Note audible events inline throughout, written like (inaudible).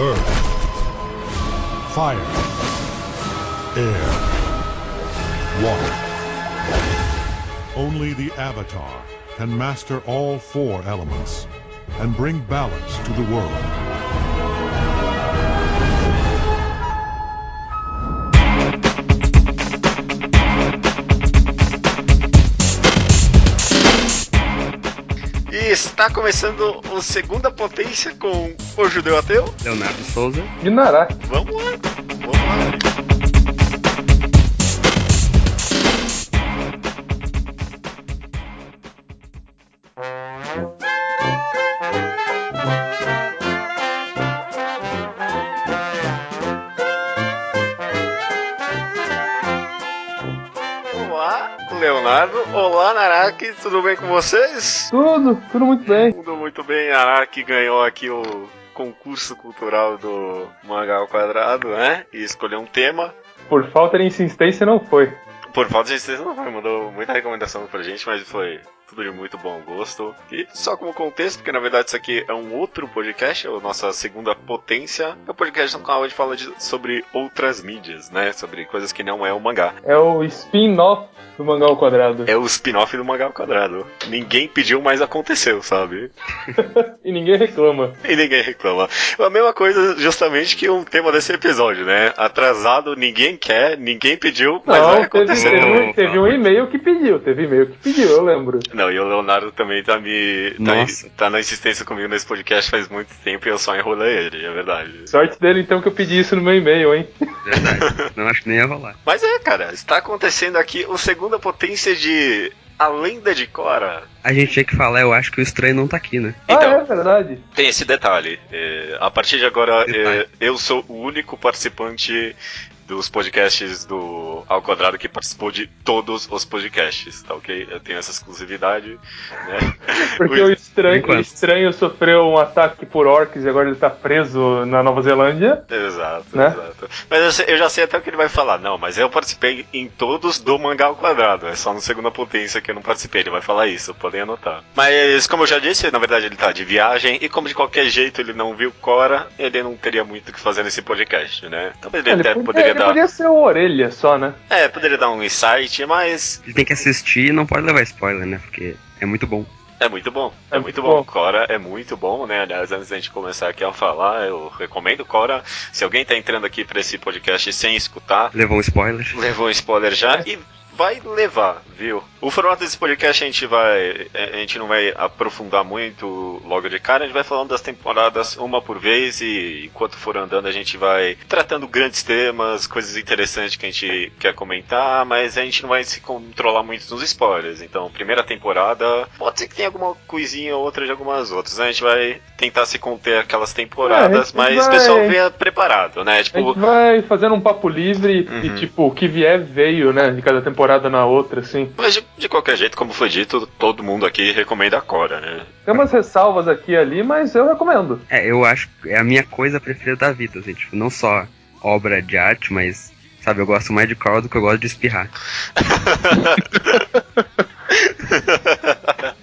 Earth, Fire, Air, Water. Only the Avatar can master all four elements and bring balance to the world. Está começando o Segunda Potência com o Judeu Ateu. Leonardo Souza. De Nará. Vamos lá, vamos lá. Tudo bem com vocês? Tudo, tudo muito bem. Tudo muito bem. Naraki ganhou aqui o concurso cultural do Mangá ao Quadrado, né? E escolheu um tema. Por falta de insistência, não foi. Por falta de insistência, não foi, mandou muita recomendação pra gente, mas foi tudo de muito bom gosto. E só como contexto, porque na verdade isso aqui é um outro podcast, é a nossa segunda potência. É um podcast no qual a gente fala de- sobre outras mídias, né? Sobre coisas que não é o mangá. É o spin-off do Mangá ao Quadrado. É o spin-off do mangá ao quadrado. Ninguém pediu, mas aconteceu, sabe? (laughs) E ninguém reclama. E ninguém reclama. A mesma coisa, justamente, que o tema desse episódio, né? Atrasado, ninguém quer, ninguém pediu, mas vai não, teve, acontecer. teve, um, teve um e-mail que pediu, teve e-mail que pediu, eu lembro. Não, e o Leonardo também tá me. Tá, tá na insistência comigo nesse podcast faz muito tempo e eu só enrolei ele, é verdade. Sorte dele então que eu pedi isso no meu e-mail, hein? Verdade. (laughs) Não acho que nem ia rolar. Mas é, cara, está acontecendo aqui o segunda potência de A Lenda de Cora. A gente tinha que falar, eu acho que o estranho não tá aqui, né? Então. Ah, é verdade. Tem esse detalhe. é, a partir de agora, é, eu sou o único participante dos podcasts do Ao Quadrado que participou de todos os podcasts, tá ok? Eu tenho essa exclusividade, né? (laughs) Porque O- estranho, o estranho sofreu um ataque por orcs e agora ele tá preso na Nova Zelândia. Exato, Né? exato. Mas eu, eu já sei até o que ele vai falar. Não, mas eu participei em todos do Mangá ao Quadrado. É só no Segunda Potência que eu não participei. Ele vai falar isso, podem anotar. Mas, como eu já disse, na verdade ele tá de viagem. E como de qualquer jeito ele não viu Cora, ele não teria muito o que fazer nesse podcast, né? Talvez ele, Ele, até podia, poderia ele dar. podia ser o orelha só, né? É, poderia dar um insight, mas Ele tem que assistir e não pode levar spoiler, né? Porque é muito bom. é muito bom. É, É muito muito bom. bom. Cora é muito bom, né? Aliás, antes da gente começar aqui a falar, eu recomendo Cora. Se alguém tá entrando aqui pra esse podcast sem escutar, Levou um spoiler. levou um spoiler já e vai levar, viu? O formato desse podcast a gente vai. A gente não vai aprofundar muito logo de cara, a gente vai falando das temporadas uma por vez e enquanto for andando a gente vai tratando grandes temas, coisas interessantes que a gente quer comentar, mas a gente não vai se controlar muito nos spoilers. Então, primeira temporada, pode ser que tenha alguma coisinha ou outra de algumas outras. né? A gente vai tentar se conter aquelas temporadas, É, a mas o vai- pessoal venha preparado, né? A Tipo, gente vai fazendo um papo livre e, Uhum. tipo, o que vier veio, né? De cada temporada na outra, assim. Mas de, de qualquer jeito, como foi dito, todo mundo aqui recomenda a Cora, né? Tem umas ressalvas aqui e ali, mas eu recomendo. É, eu acho que é a minha coisa preferida da vida, assim, tipo, não só obra de arte, mas, sabe, eu gosto mais de Carl do que eu gosto de espirrar. (laughs)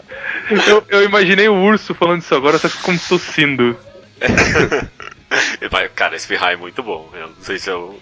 Eu, eu imaginei o urso falando isso agora, só que como tossindo. (laughs) Cara, esse Ferrari é muito bom. Eu não sei se eu.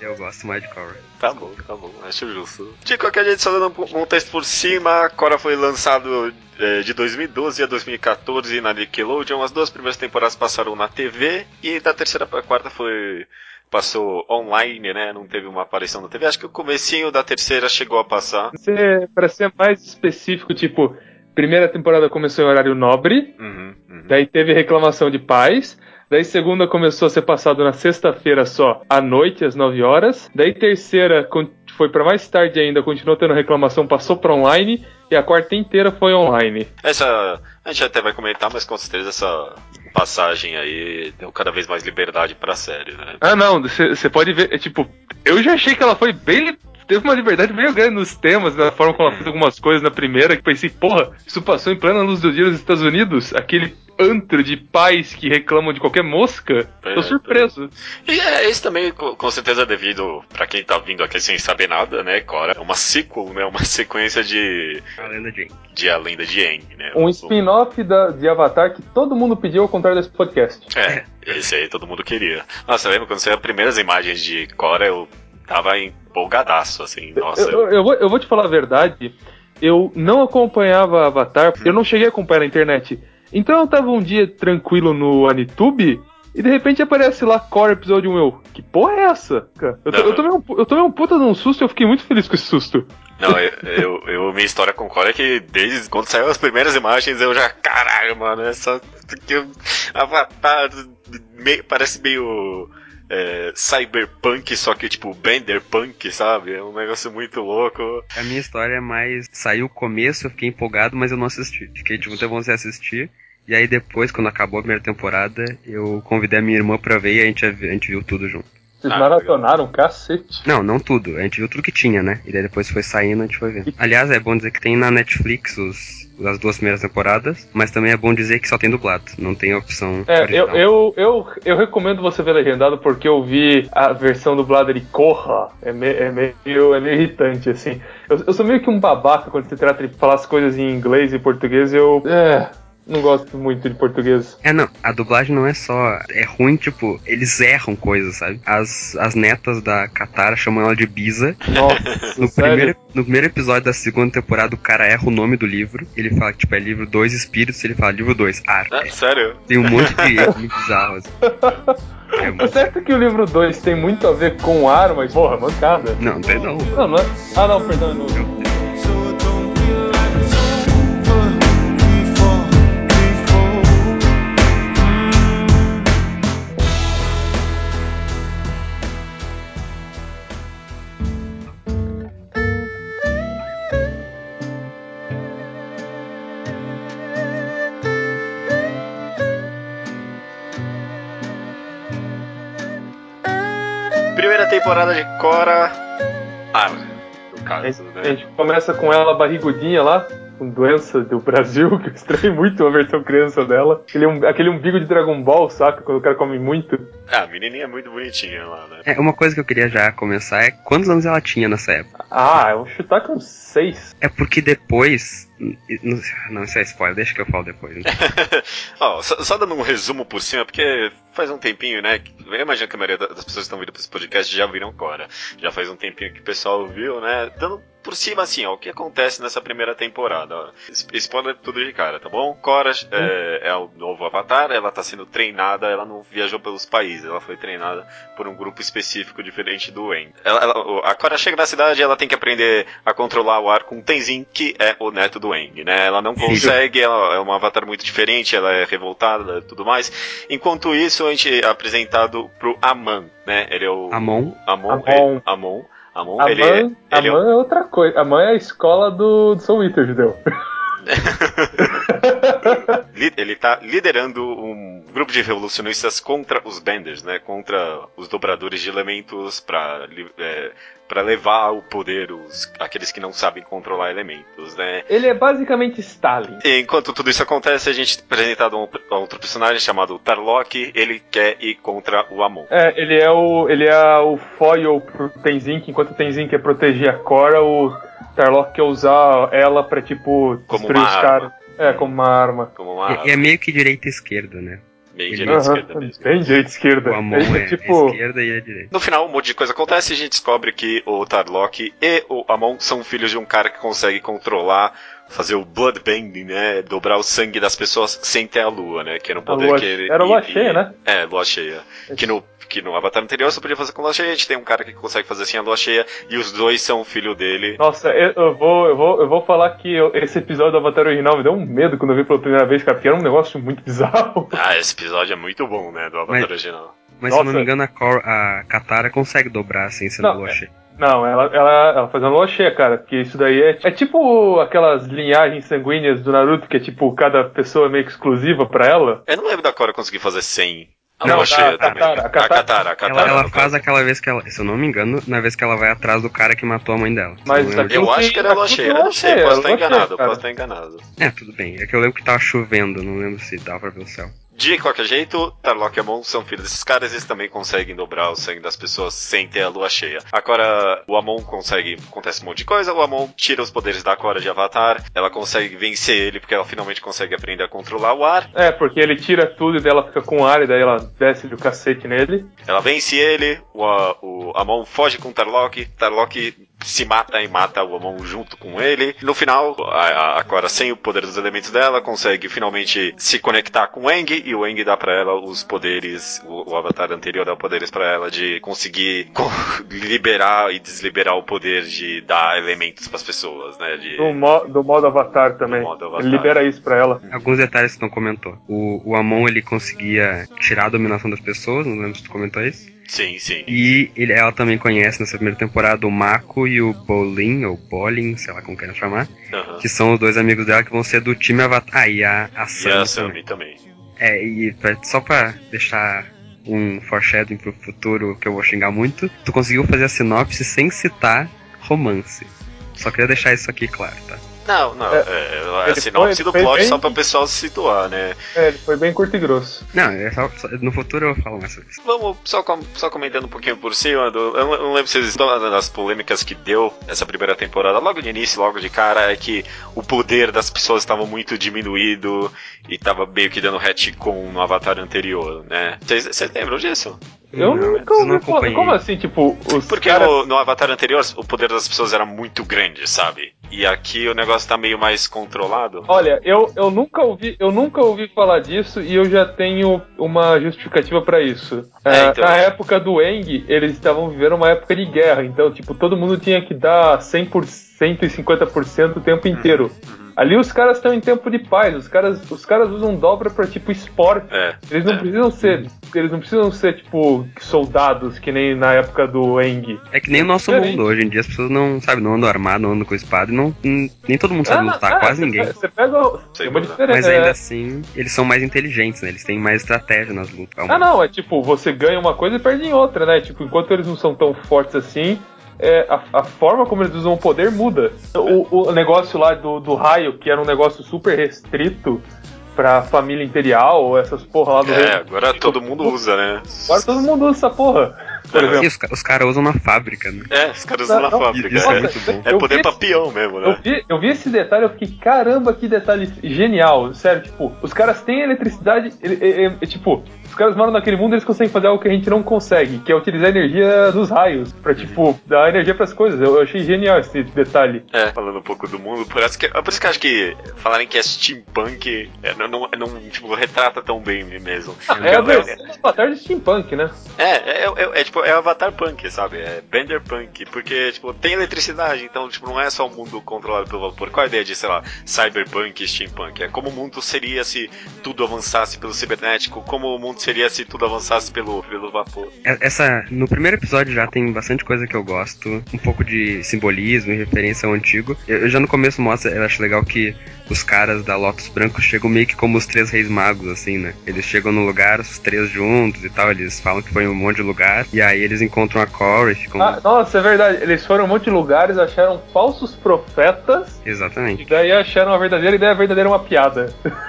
Eu gosto mais de Carl. Tá bom, tá bom, acho justo. De qualquer jeito, só dando um contexto por cima, Cora foi lançado eh, de 2012 a 2014 na Nickelodeon. As duas primeiras temporadas passaram na TV e da terceira pra quarta foi. Passou online, né? Não teve uma aparição na TV. Acho que o comecinho da terceira chegou a passar. Ser, pra ser mais específico, tipo, primeira temporada começou em horário nobre, Uhum, uhum. daí teve reclamação de pais, daí segunda começou a ser passado na sexta-feira só, à noite, às 9 horas, daí terceira foi pra mais tarde ainda, continuou tendo reclamação, passou pra online, e a quarta inteira foi online. Essa. A gente até vai comentar, mas com certeza essa passagem aí deu cada vez mais liberdade pra série, né? Ah, não, você pode ver, é tipo, eu já achei que ela foi bem. Teve uma liberdade meio grande nos temas, na forma como ela fez algumas coisas na primeira, que pensei, porra, isso passou em plena luz do dia nos Estados Unidos? Aquele antro de pais que reclamam de qualquer mosca, É, tô surpreso. E é isso também, co- com certeza, devido, pra quem tá vindo aqui sem saber nada, né, Cora? É uma sequel, né? Uma (laughs) sequência de, A lenda de Aang. de A Lenda de Aang, né? Um spin-off da- de Avatar que todo mundo pediu ao contrário desse podcast. É, esse aí todo mundo queria. Nossa, eu lembro quando saiu as primeiras imagens de Cora, eu tava empolgadaço, assim. Nossa, Eu, eu- eu vou, eu vou te falar a verdade, eu não acompanhava Avatar, eu não cheguei a acompanhar na internet. Então eu tava um dia tranquilo no Anitube e de repente aparece lá Core Episódio 1 eu. Que porra é essa? cara? Eu, eu tomei um, eu tomei um puta de um susto e eu fiquei muito feliz com esse susto. Não, eu, eu, eu- minha história com Cora é que desde quando saiu as primeiras imagens eu já. Caralho, mano, essa. Que, eu- Avatar meio- parece meio. é, cyberpunk, só que tipo Benderpunk, sabe? É um negócio muito louco. A minha história é mais. Saiu o começo, eu fiquei empolgado, mas eu não assisti. Fiquei tipo, ter vontade de assistir. E aí depois, quando acabou a primeira temporada, eu convidei a minha irmã pra ver e a gente, a gente viu tudo junto. Vocês Ah, maratonaram, cacete. Não, não tudo. A gente viu tudo que tinha, né? E daí depois foi saindo, a gente foi ver. Aliás, é bom dizer que tem na Netflix os, as duas primeiras temporadas, mas também é bom dizer que só tem dublado. Não tem opção É, eu, eu, eu, eu recomendo você ver legendado porque eu vi a versão dublada de Corra. É, me- é meio, é meio irritante, assim. Eu, eu sou meio que um babaca quando se trata de falar as coisas em inglês e português. Eu. É. Não gosto muito de português. É, não, a dublagem não é só. É ruim, tipo, eles erram coisas, sabe? As, as netas da Katara chamam ela de Bisa. Nossa, No (laughs) sério? primeiro, no primeiro episódio da segunda temporada, o cara erra o nome do livro. Ele fala que, tipo, é livro 2 Espíritos, ele fala livro 2, Ar. Ah, sério? Tem um monte de erro muito bizarro, assim. (laughs) É Tá muito... certo que o livro 2 tem muito a ver com ar, mas porra, mancada. Não, não tem não. Não, não é. Ah, não, perdão. Não. Primeira temporada de Cora. Ar, no caso, gente, a né? gente começa com ela barrigudinha lá, com doença do Brasil, (laughs) que eu estranhei muito a versão criança dela. Aquele, um- aquele umbigo de Dragon Ball, saca? Quando o cara come muito. Ah, a menininha é muito bonitinha lá, né? É, uma coisa que eu queria já começar é quantos anos ela tinha nessa época? Ah, eu vou chutar com seis. É porque depois. Não, isso é spoiler, deixa que eu falo depois. (laughs) Ó, só, só dando um resumo por cima, porque faz um tempinho, né? Eu imagino que a maioria das pessoas que estão vindo para esse podcast já viram Cora. Já faz um tempinho que o pessoal viu, né? Dando por cima, assim, ó, o que acontece nessa primeira temporada. Ó. Tudo de cara, tá bom? Cora é, é o novo Avatar, ela tá sendo treinada, ela não viajou pelos países, ela foi treinada por um grupo específico diferente do Wen. Ela, ela- a Cora chega na cidade e ela tem que aprender a controlar o ar com o Tenzin, que é o neto do Eng, né? Ela não consegue, ela é uma avatar muito diferente, ela é revoltada e tudo mais. Enquanto isso, a gente é apresentado pro Aman, né? Ele é o. Amon. Amon. Amon. ele- Amon. Amon, A ele, é- mãe, a ele é mãe é outra coisa. A mãe é a escola do, do Soul Wither, judeu. Ele tá liderando um grupo de revolucionistas contra os Benders, né? Contra os dobradores de elementos para para levar ao poder os, aqueles que não sabem controlar elementos, né? Ele é basicamente Stalin. E Enquanto tudo isso acontece, a gente é apresentado um, a outro personagem chamado Tarlok. Ele quer ir contra o Amon. É, ele é o. ele é o foil pro Tenzin, que enquanto o Tenzin quer proteger a Cora, o Tarlok quer usar ela pra, tipo, Como destruir os caras. É, como uma arma. Como uma E, e é meio que direita e esquerda, né? meio ele- direita e esquerda mesmo. Bem direita e esquerda. O Amon é, tipo. esquerda e é direita. No final, um monte de coisa acontece e a gente descobre que o Tarlok e o Amon são filhos de um cara que consegue controlar, fazer o bloodbending, né? Dobrar o sangue das pessoas sem ter a lua, né? Que era um poder lua- que ele. era lua e- cheia, e- né? É, lua cheia. Que no, que no Avatar anterior só podia fazer com lua cheia, a gente tem um cara que consegue fazer assim a lua cheia, e os dois são filho dele. Nossa, eu, eu vou, eu, vou, eu vou falar que eu- esse episódio do Avatar original me deu um medo quando eu vi pela primeira vez, cara, porque era um negócio muito bizarro. (laughs) Ah, esse episódio é muito bom, né? Do Avatar Mas- original. Mas se eu não Nossa. me engano, a, Cor, a Katara consegue dobrar sem ser Não, lua cheia. Não, ela, ela, ela faz uma lua cheia, cara, porque isso daí é, é tipo aquelas linhagens sanguíneas do Naruto, que é tipo, cada pessoa é meio que exclusiva pra ela. Eu não lembro da Cora conseguir fazer sem A Não, lua a Katara, também. a Katara. A Katara. Ela, ela faz aquela vez que ela, se eu não me engano, na vez que ela vai atrás do cara que matou a mãe dela. Mas Eu Eu acho que era a lua cheia. é Eu não sei, lua posso estar cheia, lua enganado, posso estar enganado. É, tudo bem. É que eu lembro que tava chovendo, não lembro se dava pra ver o céu. De qualquer jeito, Tarlok e Amon são filhos desses caras, eles também conseguem dobrar o sangue das pessoas sem ter a lua cheia. Agora, o Amon consegue, acontece um monte de coisa, o Amon tira os poderes da Cora de Avatar, ela consegue vencer ele porque ela finalmente consegue aprender a controlar o ar, É, porque ele tira tudo e daí ela fica com ar e daí ela desce do cacete nele. ela vence ele, o, o Amon foge com o Tarlok, Tarlok se mata e mata o Amon junto com ele. No final, a, a- Cora, sem o poder dos elementos dela, consegue finalmente se conectar com o Eng e o Eng dá pra ela os poderes, o, o avatar anterior dá poderes pra ela de conseguir (laughs) co- liberar e desliberar o poder de dar elementos pras pessoas, né? De, Do, mo- do modo avatar também. Do modo avatar. Ele libera isso pra ela. Alguns detalhes que não comentou. O, o Amon, ele conseguia tirar a dominação das pessoas, não lembro se tu comentou isso. Sim, sim. E ele, ela também conhece nessa primeira temporada o Mako e o Bolin, ou Bolin, sei lá como querem chamar, Aham. que são os dois amigos dela que vão ser do time Avatar. Ah, e a, a E Sam. a também. Sammy também. É, e pra- só pra deixar um foreshadowing pro futuro que eu vou xingar muito, tu conseguiu fazer a sinopse sem citar romance. Só queria deixar isso aqui claro, tá? Não, não, É, é, a ele sinopse foi- do foi plot bem- só pra o pessoal se situar, né? É, ele foi bem curto e grosso. Não, é só, só- no futuro eu falo mais sobre isso. Vamos só, com- só comentando um pouquinho por cima. Do, eu, não- não lembro se vocês estão das polêmicas que deu essa primeira temporada. Logo de início, logo de cara, é que o poder das pessoas estava muito diminuído e tava meio que dando retcon no avatar anterior, né? Vocês lembram disso? Eu Não, nunca não ouvi falar. Como assim, tipo, os Porque caras... no, no avatar anterior o poder das pessoas era muito grande, sabe? E aqui o negócio tá meio mais controlado. Olha, eu, eu nunca ouvi, eu nunca ouvi falar disso e eu já tenho uma justificativa pra isso. É, Ah, então. Na época do Eng, eles estavam vivendo uma época de guerra, então, tipo, todo mundo tinha que dar 100% e 50% o tempo inteiro. Uhum. Ali os caras estão em tempo de paz, os caras, os caras usam dobra pra tipo esporte. É. Eles não é. precisam ser, eles não precisam ser tipo soldados que nem na época do Eng. É que nem o nosso Diferente. mundo. Hoje em dia as pessoas não, sabe, não andam armado, não andam com espada e não. Nem todo mundo sabe Ah, lutar, ah, quase você ninguém. Você pega, Sei tem uma diferença. Mas ainda é- assim, eles são mais inteligentes, né? Eles têm mais estratégia nas lutas. Ah, não, é tipo, você ganha uma coisa e perde em outra, né? Tipo, enquanto eles não são tão fortes assim, é, a, a forma como eles usam o poder muda. O, o negócio lá do, do raio, que era um negócio super restrito pra família imperial, ou essas porra lá do É, reino. agora todo mundo usa, né? Agora todo mundo usa essa porra. Por É. os, os caras usam na fábrica, né? É, os caras usam na Não, fábrica. isso é é. muito bom. É Eu poder vi- pra peão mesmo, Eu né? vi, eu vi esse detalhe, eu fiquei, caramba, que detalhe genial. Sério, tipo, os caras têm eletricidade. ele- é- é- é, tipo, os caras moram naquele mundo eles conseguem fazer algo que a gente não consegue, que é utilizar a energia dos raios. Pra, tipo, dar energia pras coisas. Eu, eu achei genial esse detalhe. É, falando um pouco do mundo, por isso que, é por isso que eu acho que falarem que é steampunk é, não, não, não, tipo, retrata tão bem mesmo. É a é, versão do Avatar de Steampunk, né? é, é, é, é, tipo, é Avatar Punk, sabe? É Bender Punk, porque, tipo, tem eletricidade, então, tipo, não é só um mundo controlado pelo vapor. Qual a ideia de, sei lá, Cyberpunk e Steampunk? É como o mundo seria se tudo avançasse pelo cibernético, como o mundo seria se tudo avançasse pelo, pelo vapor. É- Essa, no primeiro episódio já tem bastante coisa que eu gosto, um pouco de simbolismo e referência ao antigo. Eu, eu já no começo mostra, eu acho legal que os caras da Lotus Branco chegam meio que como os três reis magos, assim, né? Eles chegam no lugar, os três juntos e tal, eles falam que foi em um monte de lugar, e aí eles encontram a Corey, ficam... Ah, nossa, é verdade. Eles foram um monte de lugares, acharam falsos profetas, Exatamente. e daí acharam a verdadeira ideia, a verdadeira é uma piada. (laughs)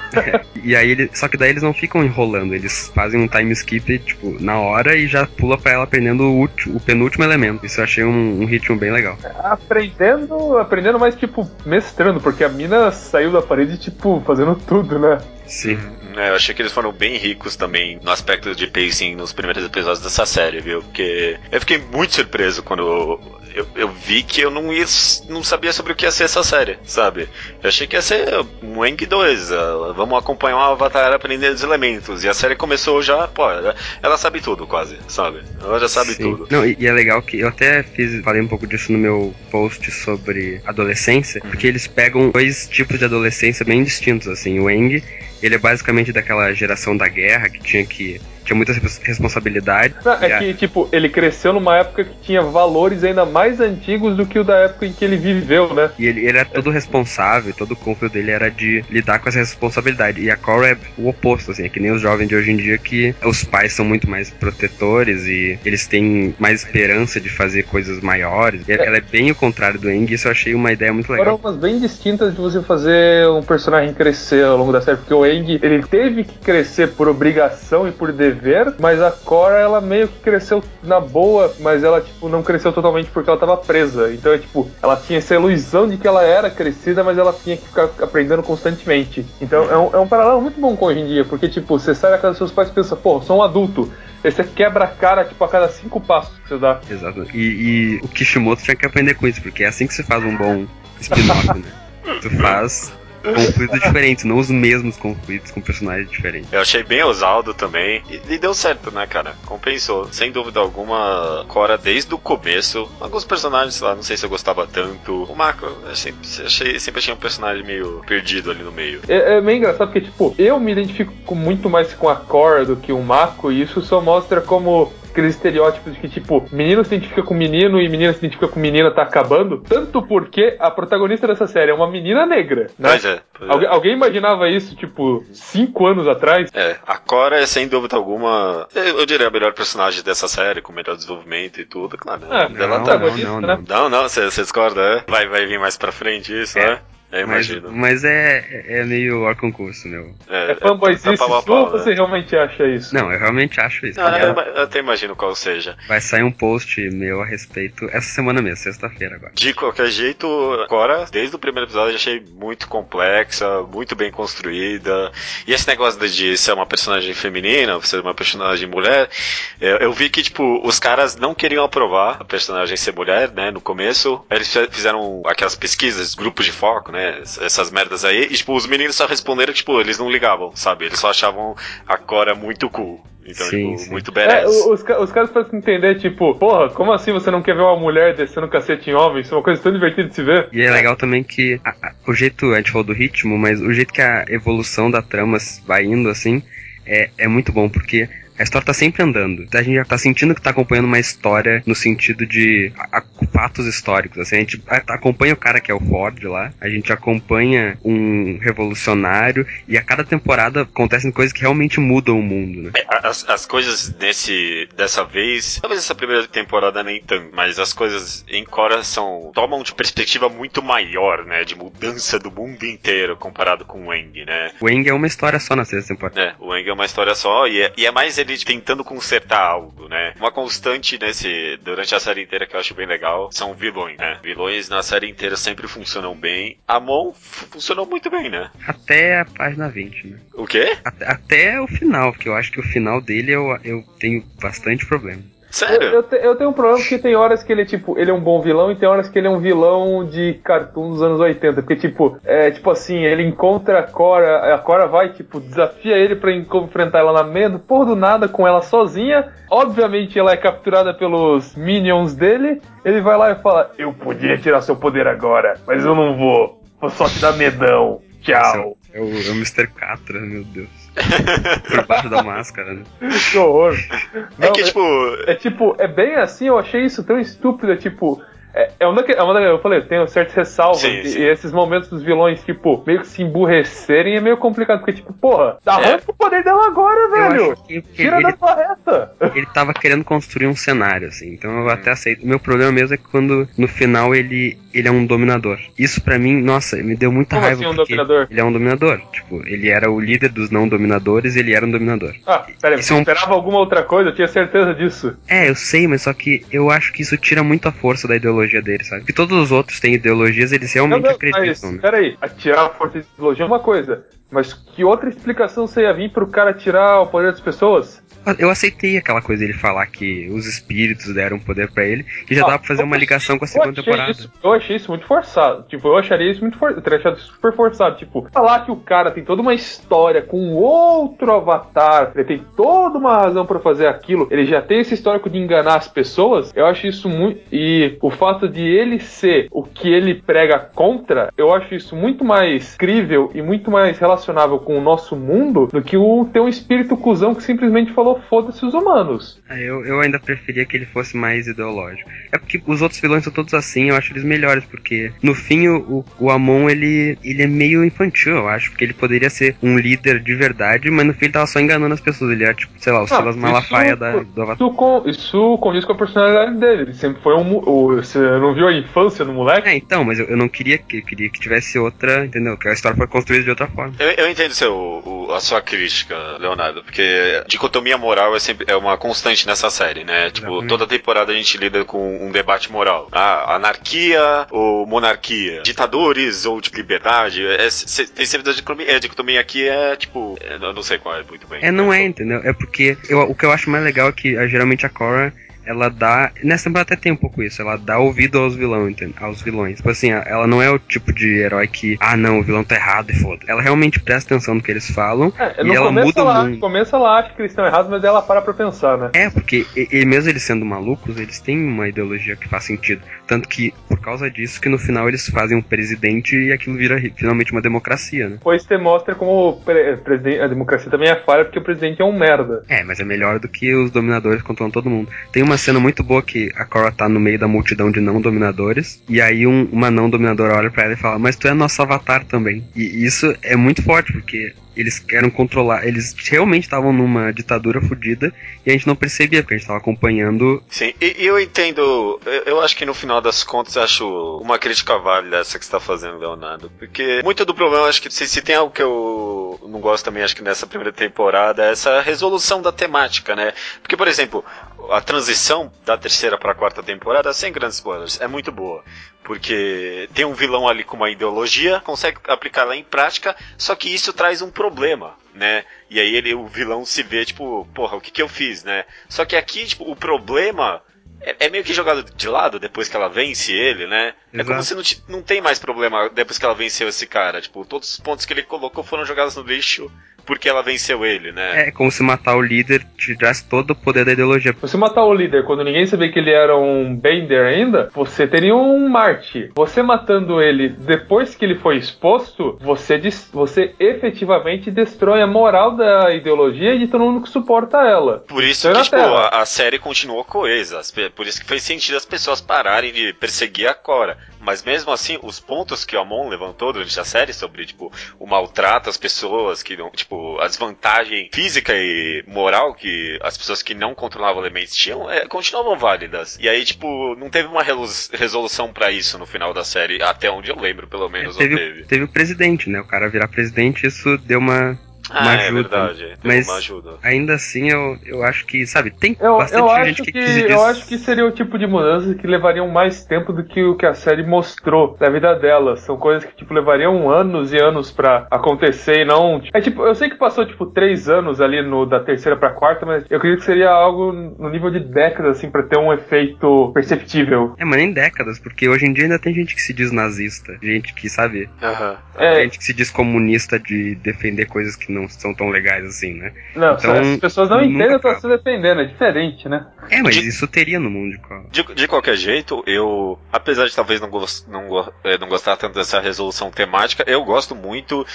E aí ele, só que daí eles não ficam enrolando, eles fazem um time skip, tipo, na hora e já pula pra ela aprendendo o, último- o penúltimo elemento. Isso eu achei um, um ritmo bem legal. Aprendendo, aprendendo, mas tipo, mestrando, porque a mina saiu da parede, tipo, fazendo tudo, né? Sim. É, eu achei que eles foram bem ricos também no aspecto de pacing nos primeiros episódios dessa série, viu? Porque eu fiquei muito surpreso quando eu, eu, vi que eu não, ia, não sabia sobre o que ia ser essa série, sabe? Eu achei que ia ser um Eng 2, uh, vamos acompanhar uma Avatar aprendendo os elementos. E a série começou já, pô, ela, sabe tudo quase, sabe? Ela já sabe Sim. tudo. Não, e, e é legal que eu até fiz, falei um pouco disso no meu post sobre adolescência, Uhum. porque eles pegam dois tipos de adolescência bem distintos, assim. O Eng, ele é basicamente daquela geração da guerra que tinha que tinha muita respons- responsabilidade. Não, é que, tipo, ele cresceu numa época que tinha valores ainda mais antigos do que o da época em que ele viveu, né? E ele, ele era todo responsável, todo o conflito dele era de lidar com essa responsabilidade. E a Cora é o oposto, assim, é que nem os jovens de hoje em dia que os pais são muito mais protetores e eles têm mais esperança de fazer coisas maiores. E Ela é bem o contrário do Eng, isso eu achei uma ideia muito legal. Foram umas bem distintas de você fazer um personagem crescer ao longo da série, porque o Eng, ele teve que crescer por obrigação e por dever, mas a Cora, ela meio que cresceu na boa, mas ela, tipo, não cresceu totalmente porque ela tava presa. Então, é tipo, ela tinha essa ilusão de que ela era crescida, mas ela tinha que ficar aprendendo constantemente. Então, é um, é um paralelo muito bom com hoje em dia, porque, tipo, você sai da casa dos seus pais e pensa, pô, sou um adulto. Aí você quebra a cara, tipo, a cada cinco passos que você dá. Exato. E, e o Kishimoto tinha que aprender com isso, porque é assim que se faz um bom spin-off, né? (laughs) Tu faz conflitos diferentes, não os mesmos conflitos com personagens diferentes. Eu achei bem ousado também. E, e deu certo, né, cara? Compensou. Sem dúvida alguma, Cora desde o começo. Alguns personagens lá, não sei se eu gostava tanto. O Mako, eu sempre, achei, sempre achei um personagem meio perdido ali no meio. É, é meio engraçado porque, tipo, eu me identifico muito mais com a Cora do que o Mako, e isso só mostra como aqueles estereótipos de que, tipo, menino se identifica com menino e menina se identifica com menina tá acabando. Tanto porque a protagonista dessa série é uma menina negra, né? Pois é. pois é. Algu- alguém imaginava isso, tipo, cinco anos atrás? É, a Cora é sem dúvida alguma, eu, diria a melhor personagem dessa série, com melhor desenvolvimento e tudo, claro. Né? Ela não, tá. não, não, né? não. Não, não, você discorda, é? Vai, vai vir mais pra frente isso, É. né? Eu Mas, imagino. mas é, é meio hor concurso, meu. É fanboyzice tá pau a pau, ou você né? realmente acha isso? Não, eu realmente acho isso. Não, eu, eu até imagino qual seja. Vai sair um post meu a respeito essa semana mesmo, sexta-feira agora. De qualquer jeito, agora, desde o primeiro episódio, eu achei muito complexa, muito bem construída. E esse negócio de- ser uma personagem feminina, ser uma personagem mulher, eu, eu vi que, tipo, os caras não queriam aprovar a personagem ser mulher, né, no começo. Eles fi- fizeram aquelas pesquisas, grupos de foco, né, essas merdas aí, e, tipo, os meninos só responderam, tipo, eles não ligavam, sabe? Eles só achavam a Cora muito cool. Então, Sim, tipo, sim. muito É, badass. o- os, os caras parecem entender, tipo, porra, como assim você não quer ver uma mulher descendo cacete em homem? Isso é uma coisa tão divertida de se ver. E é legal também que a- a- o jeito, a gente falou do ritmo, mas o jeito que a evolução da trama vai indo assim é, é muito bom, porque a história tá sempre andando. A gente já tá sentindo que tá acompanhando uma história no sentido de a- a- fatos históricos. Assim, a gente acompanha o cara que é o Ford lá, a gente acompanha um revolucionário, e a cada temporada acontecem coisas que realmente mudam o mundo, né? As, as coisas nesse dessa vez, talvez essa primeira temporada nem tanto, mas as coisas em Cora são tomam de perspectiva muito maior, né, de mudança do mundo inteiro comparado com o Eng, né? O Eng é uma história só na sexta temporada. É, o Eng é uma história só e é, e é mais ele tentando consertar algo, né? Uma constante nesse durante a série inteira que eu acho bem legal são vilões, né? Vilões na série inteira sempre funcionam bem. A Mon f- funcionou muito bem, né? Até a página 20, né? O quê? Até, até o final, porque eu acho que o final dele eu, eu tenho bastante problema. Eu, Sério? eu, te- eu tenho um problema porque tem horas que ele, tipo, ele é um bom vilão e tem horas que ele é um vilão de cartoon dos anos 80. Porque, tipo, é tipo assim, ele encontra a Cora, a Cora vai, tipo, desafia ele pra en- enfrentar ela na meia, do porra do nada, com ela sozinha. Obviamente ela é capturada pelos minions dele. Ele vai lá e fala: Eu podia tirar seu poder agora, mas eu não vou. Vou só te dar medão. Tchau. É o, é o Mr. Catra, meu Deus. (laughs) Por baixo da máscara, né? Que horror. É Não, que, tipo, É tipo, é bem assim, eu achei isso tão estúpido, é tipo. É, é uma é uma eu falei, tem certas ressalvas, Sim, e, sim. e esses momentos dos vilões, tipo, meio que se emburrecerem é meio complicado, porque, tipo, porra, É. arranca o poder dela agora, Eu velho! que, que Tira ele, da tua reta! ele tava querendo construir um cenário, assim, então eu até aceito. O meu problema mesmo é que quando no final ele, ele é um dominador. Isso pra mim, nossa, me deu muita Como raiva. assim um porque dominador? Ele é um dominador. Tipo, ele era o líder dos não dominadores ele era um dominador. Ah, pera aí, Isso você é um- esperava alguma outra coisa? Eu tinha certeza disso. É, eu sei, mas só que eu acho que isso tira muito a força da ideologia dele, sabe? Porque todos os outros têm ideologias, eles realmente mas, acreditam, né? peraí, atirar a força de ideologia é uma coisa, mas que outra explicação você ia vir pro cara tirar o poder das pessoas? Eu aceitei aquela coisa dele falar que os espíritos deram poder pra ele, que já Ah, dá pra fazer eu uma ligação com a segunda temporada. Isso, eu achei isso muito forçado. Tipo, eu acharia isso muito forçado. Eu teria achado isso super forçado. Tipo, falar que o cara tem toda uma história com outro avatar, ele tem toda uma razão pra fazer aquilo, ele já tem esse histórico de enganar as pessoas, eu acho isso muito. E o fato de ele ser o que ele prega contra, eu acho isso muito mais crível e muito mais relacionável com o nosso mundo do que o ter um espírito cuzão que simplesmente falou foda-se os humanos. Ah, eu, eu ainda preferia que ele fosse mais ideológico. É porque os outros vilões são todos assim, eu acho eles melhores, porque no fim o, o Amon ele, ele é meio infantil, eu acho, porque ele poderia ser um líder de verdade, mas no fim ele tava só enganando as pessoas. Ele era tipo, sei lá, o Ah, Silas Malafaia isso- da, do Avatar. Isso, com, isso condiz com a personalidade dele. Ele sempre foi um. o- Você não viu a infância do moleque? É, então, mas eu, eu não queria que eu queria que tivesse outra, entendeu? Que a história foi construída de outra forma. Eu, eu entendo seu, o- a sua crítica, Leonardo, porque dicotomia moral é sempre é uma constante nessa série, né? Tipo, toda temporada a gente lida com um debate moral. Ah, anarquia ou monarquia? Ditadores ou tipo liberdade? É, se- tem sempre a dicotomia, a dicotomia aqui é tipo, é, eu não sei qual é muito bem. É, não é, entendeu? É porque eu- o que eu acho mais legal é que ah, geralmente a Cora ela dá. Nessa temporada até tem um pouco isso, ela dá ouvido aos vilões, entende? Aos vilões. Tipo assim, ela não é o tipo de herói que, ah não, o vilão tá errado e foda. Ela realmente presta atenção no que eles falam É, e ela muda ela, o no começo ela acha que eles estão errados, mas ela para pra pensar, né? É, porque e, e mesmo eles sendo malucos, eles têm uma ideologia que faz sentido. Tanto que, por causa disso, que no final eles fazem um presidente e aquilo vira finalmente uma democracia, né? Depois você mostra como pre- a democracia também é falha porque o presidente é um merda. É, mas é melhor do que os dominadores controlando todo mundo. Tem uma cena muito boa que a Cora tá no meio da multidão de não dominadores, e aí um- uma não dominadora olha pra ela e fala, mas tu é nosso avatar também. E isso é muito forte, porque eles querem controlar, eles realmente estavam numa ditadura fodida, e a gente não percebia, porque a gente tava acompanhando. Sim, e, e eu entendo, eu, eu acho que no final das contas acho uma crítica válida essa que está fazendo, Leonardo. Porque muito do problema, acho que se, se tem algo que eu não gosto também, acho que nessa primeira temporada, é essa resolução da temática, né? Porque, por exemplo, a transição da terceira para a quarta temporada, sem grandes spoilers, é muito boa. Porque tem um vilão ali com uma ideologia, consegue aplicá-la em prática, só que isso traz um problema, né? E aí ele, o vilão se vê, tipo, porra, o que que eu fiz, né? Só que aqui, tipo, o problema é, é meio que jogado de lado depois que ela vence ele, né? É como se não, não tem mais problema depois que ela venceu esse cara. Tipo, todos os pontos que ele colocou foram jogados no lixo porque ela venceu ele, né? É como se matar o líder tirasse todo o poder da ideologia. Você matar o líder quando ninguém sabia que ele era um Bender ainda, você teria um Marte. Você matando ele depois que ele foi exposto, você, você efetivamente destrói a moral da ideologia e de todo mundo que suporta ela. Por isso é que tipo, a, a série continuou coesa. Por isso que fez sentido as pessoas pararem de perseguir a Cora. Mas mesmo assim, os pontos que o Amon levantou durante a série sobre, tipo, o maltrato às pessoas, que não, tipo, a desvantagem física e moral que as pessoas que não controlavam elementos tinham, é, continuavam válidas. E aí, tipo, não teve uma resolução pra isso no final da série, até onde eu lembro, pelo menos, não Teve, teve. teve o presidente, né? O cara virar presidente, isso deu uma, Ah, é ajuda. verdade. Teve Mas- uma ajuda. Ainda assim, eu, eu acho que, sabe, tem Eu, bastante eu, gente que, que, quis dizer- eu acho que seria o tipo de mudança que levariam mais tempo do que o que a série mostrou da vida dela. São coisas que, tipo, levariam anos e anos pra acontecer e não. É tipo, eu sei que passou, tipo, três anos ali no, da terceira pra quarta, mas eu acredito que seria algo no nível de décadas, assim, pra ter um efeito perceptível. É, mas nem décadas, porque hoje em dia ainda tem gente que se diz nazista, gente que, sabe, Aham. É, gente que se diz comunista de defender coisas que não são tão legais assim, né? não, então, as pessoas não entendem o que acaba. você defendendo, é diferente, né? É, mas De- isso teria no mundo de qual. De, de qualquer jeito, eu, apesar de talvez não, gos- não, eh, não gostar tanto dessa resolução temática, eu gosto muito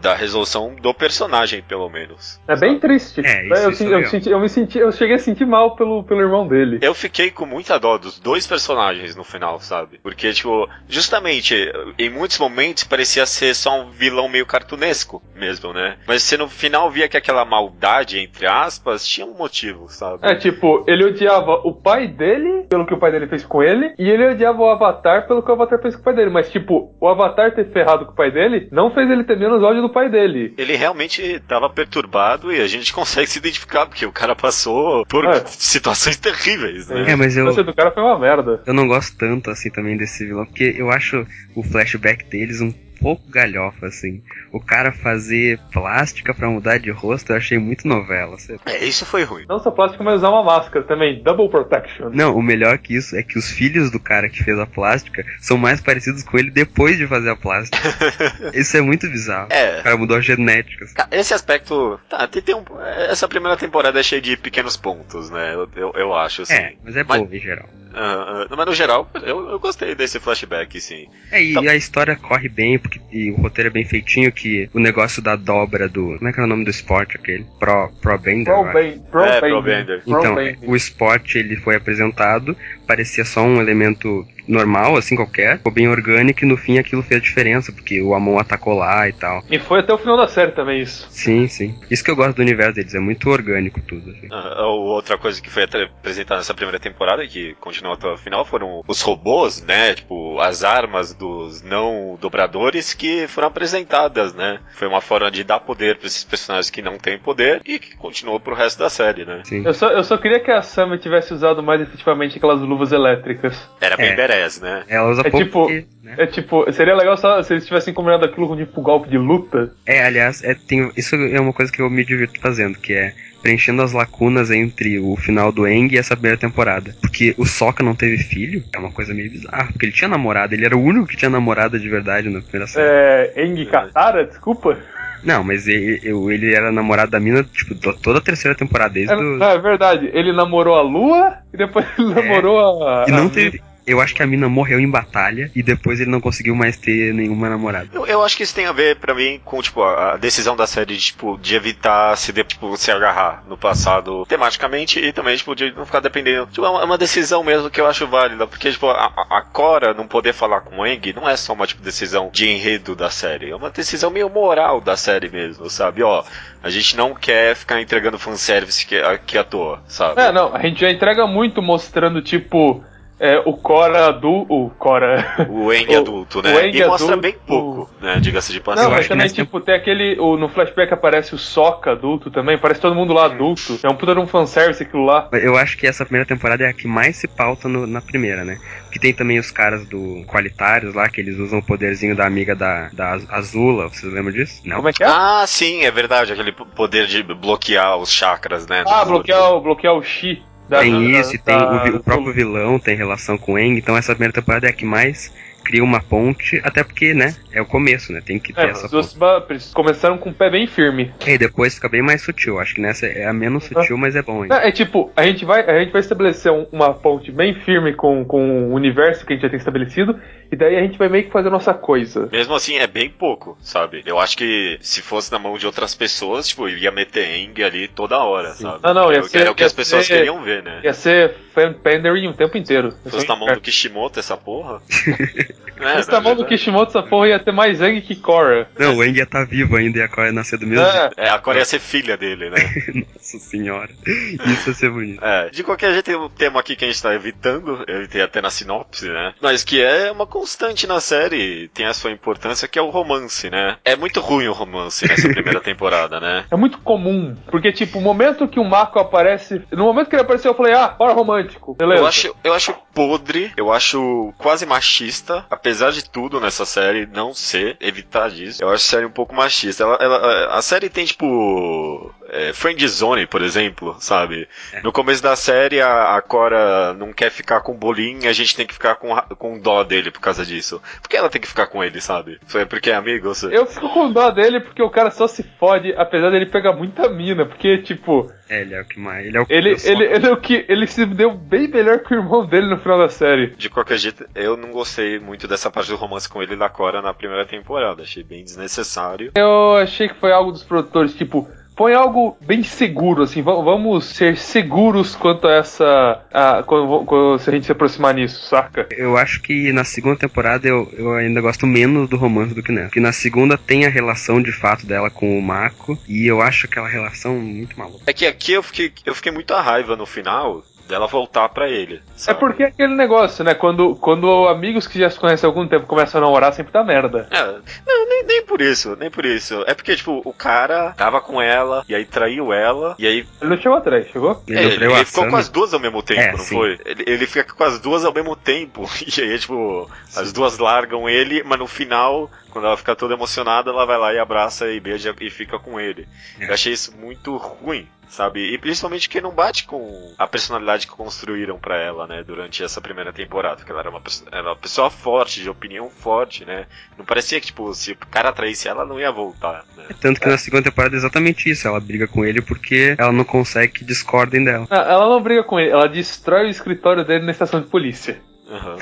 da resolução do personagem, pelo menos. É bem triste. É, isso- eu, isso eu, senti, eu me senti, eu cheguei a sentir mal pelo, pelo irmão dele. Eu fiquei com muita dó dos dois personagens no final, sabe? Porque, tipo, justamente, em muitos momentos parecia ser só um vilão meio cartunesco mesmo, né? Mas você no final via que aquela maldade, entre aspas, tinha um motivo, sabe? É, tipo, ele odiava o pai dele pelo que o pai dele fez com ele, e ele odiava o Avatar pelo que o Avatar fez com o pai dele. Mas, tipo, o Avatar ter ferrado com o pai dele não fez ele ter menos ódio do pai dele. Ele realmente tava perturbado e a gente (laughs) consegue se identificar, porque o cara passou por É. situações (laughs) terríveis, né? É, mas eu, do cara foi uma merda. eu não gosto tanto assim também desse vilão, porque eu acho o flashback deles um pouco galhofa, assim. O cara fazer plástica pra mudar de rosto, eu achei muito novela. sabe? É, isso foi ruim. Não só plástico, mas usar uma máscara também. Double protection. Não, o melhor que isso é que os filhos do cara que fez a plástica são mais parecidos com ele depois de fazer a plástica. (laughs) isso é muito bizarro. É. O cara mudou a genética. assim. Cara, Esse aspecto. Tá, tem, tem um, essa primeira temporada é cheia de pequenos pontos, né? Eu, eu, eu acho, assim. É, mas é Mas- bom em geral. Ah, ah, mas no geral, eu, eu gostei desse flashback, sim. É, e Tá. a história corre bem, porque e o roteiro é bem feitinho, que o negócio da dobra do. Como é que é o nome do esporte aquele? Pro, Pro Bender? Pro, ben, pro É, Bender. Pro Bender. Pro Então, Bender. o esporte ele foi apresentado, parecia só um elemento normal, assim, qualquer, ficou bem orgânico e no fim aquilo fez diferença, porque o Amon atacou lá e tal. E foi até o final da série também isso. Sim, sim. Isso que eu gosto do universo deles, é muito orgânico tudo, assim. Ah, outra coisa que foi até apresentada nessa primeira temporada e que continuou até o final foram os robôs, né? Tipo, as armas dos não dobradores que foram apresentadas, né? Foi uma forma de dar poder pra esses personagens que não têm poder e que continuou pro resto da série, né? Sim. Eu só, eu só queria que a Sammy tivesse usado mais efetivamente aquelas luvas elétricas. Era bem É. berés, né? Ela usa É pouco tipo- porque, né? É tipo, seria legal só se eles tivessem combinado aquilo com tipo golpe de luta. É, aliás, é, tem, isso é uma coisa que eu me divirto fazendo, que é preenchendo as lacunas entre o final do Eng e essa primeira temporada. Porque o Sokka não teve filho, é uma coisa meio bizarra, porque ele tinha namorada, ele era o único que tinha namorada de verdade na primeira série. É. Eng Katara, desculpa. Não, mas ele, eu- ele era namorado da mina, tipo, to- toda a terceira temporada, desde É, o... não, é verdade. Ele namorou a Lua e depois (laughs) ele namorou a. É. E não a- teve... Eu acho que a mina morreu em batalha e depois ele não conseguiu mais ter nenhuma namorada. Eu, eu acho que isso tem a ver, pra mim, com, tipo, a, decisão da série de, tipo, de evitar se, de- tipo, se agarrar no passado tematicamente e também, tipo, de não ficar dependendo. Tipo, é uma, é uma decisão mesmo que eu acho válida, porque, tipo, a, a- a Cora não poder falar com o Eng não é só uma, tipo, decisão de enredo da série, é uma decisão meio moral da série mesmo, sabe? Ó, a gente não quer ficar entregando fanservice que, aqui à toa, sabe? É, não, a gente já entrega muito mostrando, tipo, é, o Cora adulto. O Cora. O Eng (laughs) adulto, né? o Aang e mostra adulto- bem pouco, né? Diga-se de Não, passagem. mas acho que também, tipo, tem aquele. O, no flashback aparece o Sokka adulto também, parece todo mundo lá adulto. É um puta de um fanservice aquilo lá. Eu acho que essa primeira temporada é a que mais se pauta no- na primeira, né? Porque tem também os caras do Qualitários lá, que eles usam o poderzinho da amiga da, da Az- Azula, vocês lembram disso? Não. Como é que é? Ah, sim, é verdade, aquele poder de bloquear os chakras, né? Ah, bloquear, o- bloquear o Chi. Da, tem da- isso, e tem da- o, o próprio vilão tem relação com o Eng, então essa primeira temporada é a que mais cria uma ponte, até porque, né, é o começo, né, tem que ter É, essa ponte. ba- começaram com o pé bem firme. E depois fica bem mais sutil, acho que nessa é a menos sutil, mas é bom ainda. É, é tipo, a gente vai, a gente vai estabelecer um- uma ponte bem firme com, com o universo que a gente já tem estabelecido, e daí a gente vai meio que fazer a nossa coisa. Mesmo assim, é bem pouco, sabe? Eu acho que se fosse na mão de outras pessoas, tipo, ia meter Eng ali toda hora, sabe? Ah, não, ia Era ser- Era o que ia as pessoas ser- queriam ver, né? Ia ser fan pandering o tempo inteiro. Se fosse na mão do Kishimoto essa porra. (laughs) é, Se fosse na mão do Kishimoto, essa porra ia ter mais Zang que Korra. Não, o Eng ia estar vivo ainda e a Korra ia nascer do mesmo É. jeito. É, agora ia ser filha dele, né? (laughs) Nossa senhora. Isso ia ser bonito. É, de qualquer jeito, tem um tema aqui que a gente tá evitando, eu evitei até na sinopse, né? Mas que é uma constante na série, tem a sua importância, que é o romance, né? É muito ruim o romance nessa (laughs) primeira temporada, né? É muito comum, porque, tipo, o momento que o Mako aparece. No momento que ele apareceu, eu falei, ah, bora romântico, beleza. Eu acho, eu acho podre, eu acho quase machista, apesar de tudo nessa série não ser, evitar disso. Eu acho a série um pouco machista. Ela, ela- a série tem tipo é, friend zone, por exemplo, sabe? No começo da série a, a Cora não quer ficar com o bolinho, e a gente tem que ficar com, com dó dele por causa disso. Por que ela tem que ficar com ele, sabe? Foi porque é amigo? Você... Eu fico com dó dele porque o cara só se fode, apesar dele pegar muita mina, porque, tipo, É, ele é o que mais. Ele é o ele, eu só- ele, ele, é o que, ele se deu bem melhor que o irmão dele no final da série. De qualquer jeito, eu não gostei muito dessa parte do romance com ele e da Cora na primeira temporada. Achei bem desnecessário. Eu achei que foi algo dos produtores, tipo, põe algo bem seguro, assim, va- vamos ser seguros quanto a essa. A, quando, quando- se a gente se aproximar nisso, saca? Eu acho que na segunda temporada eu, eu ainda gosto menos do romance do que nessa. Porque na segunda tem a relação de fato dela com o Mako. E eu acho aquela relação muito maluca. É que aqui eu fiquei, eu fiquei muito a raiva no final dela voltar pra ele. É sabe? porque é aquele negócio, né? Quando, quando amigos que já se conhecem há algum tempo começam a namorar, sempre dá merda. É, não, nem, nem por isso, nem por isso. É porque, tipo, o cara tava com ela, e aí traiu ela, e aí. Ele não chegou atrás, chegou? Ele, é, ele, a ficou com as duas ao mesmo tempo, É, não sim. foi? Ele, ele fica com as duas ao mesmo tempo. (laughs) E aí, tipo, as duas largam ele, mas no final, quando ela fica toda emocionada, ela vai lá e abraça e beija e fica com ele. É. Eu achei isso muito ruim. Sabe? E principalmente que não bate com a personalidade que construíram pra ela, né, durante essa primeira temporada, porque ela era uma, pessoa- era uma pessoa forte, de opinião forte, né? Não parecia que, tipo, se o cara traísse ela, não ia voltar, né? Tanto que na segunda temporada é exatamente isso. Ela briga com ele porque ela não consegue que discordem dela. Ah, Ela não briga com ele, ela destrói o escritório dele na estação de polícia. Aham.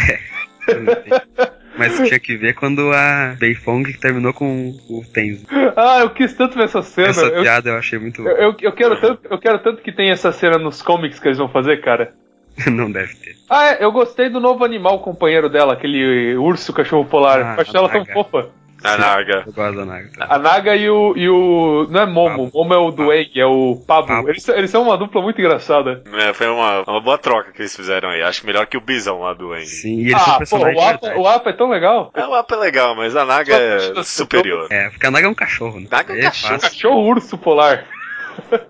(laughs) Mas tinha que ver quando a Beifong terminou com o Tenzo. Ah, eu quis tanto ver essa cena. Essa eu, piada eu achei muito. eu, eu- eu quero tanto, eu quero tanto que tenha essa cena nos comics que eles vão fazer, cara. (laughs) não deve ter. Ah, é, eu gostei do novo animal companheiro dela, aquele urso cachorro polar. Ah, eu achei ela tão fofa. A Naga. Eu gosto da Naga. também. A Naga e o. E o não é Momo, Momo é o Dueng, é o Pablo. Pablo. Eles, eles são uma dupla muito engraçada. É, foi uma, uma boa troca que eles fizeram aí. Acho melhor que o Bisão lá do Andy. Sim, e eles são Ah, pô, personagens. o Apa, o Apa é tão legal. É, o Apa é legal, mas a Naga é superior. É, porque a Naga é um cachorro, né? Naga é um Aí cachorro. fácil. Cachorro urso polar.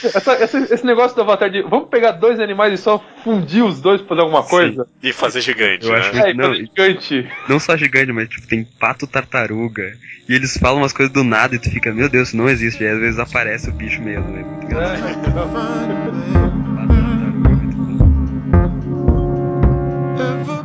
Essa- esse, esse negócio do Avatar de. Vamos pegar dois animais e só fundir os dois pra fazer alguma Sim. coisa? E fazer gigante, Eu né? acho É, e Não, fazer gigante. Não só gigante, mas tipo, tem pato tartaruga. E eles falam umas coisas do nada e tu fica, meu Deus, isso não existe. E às vezes aparece o bicho mesmo, né? Muito engraçado. É.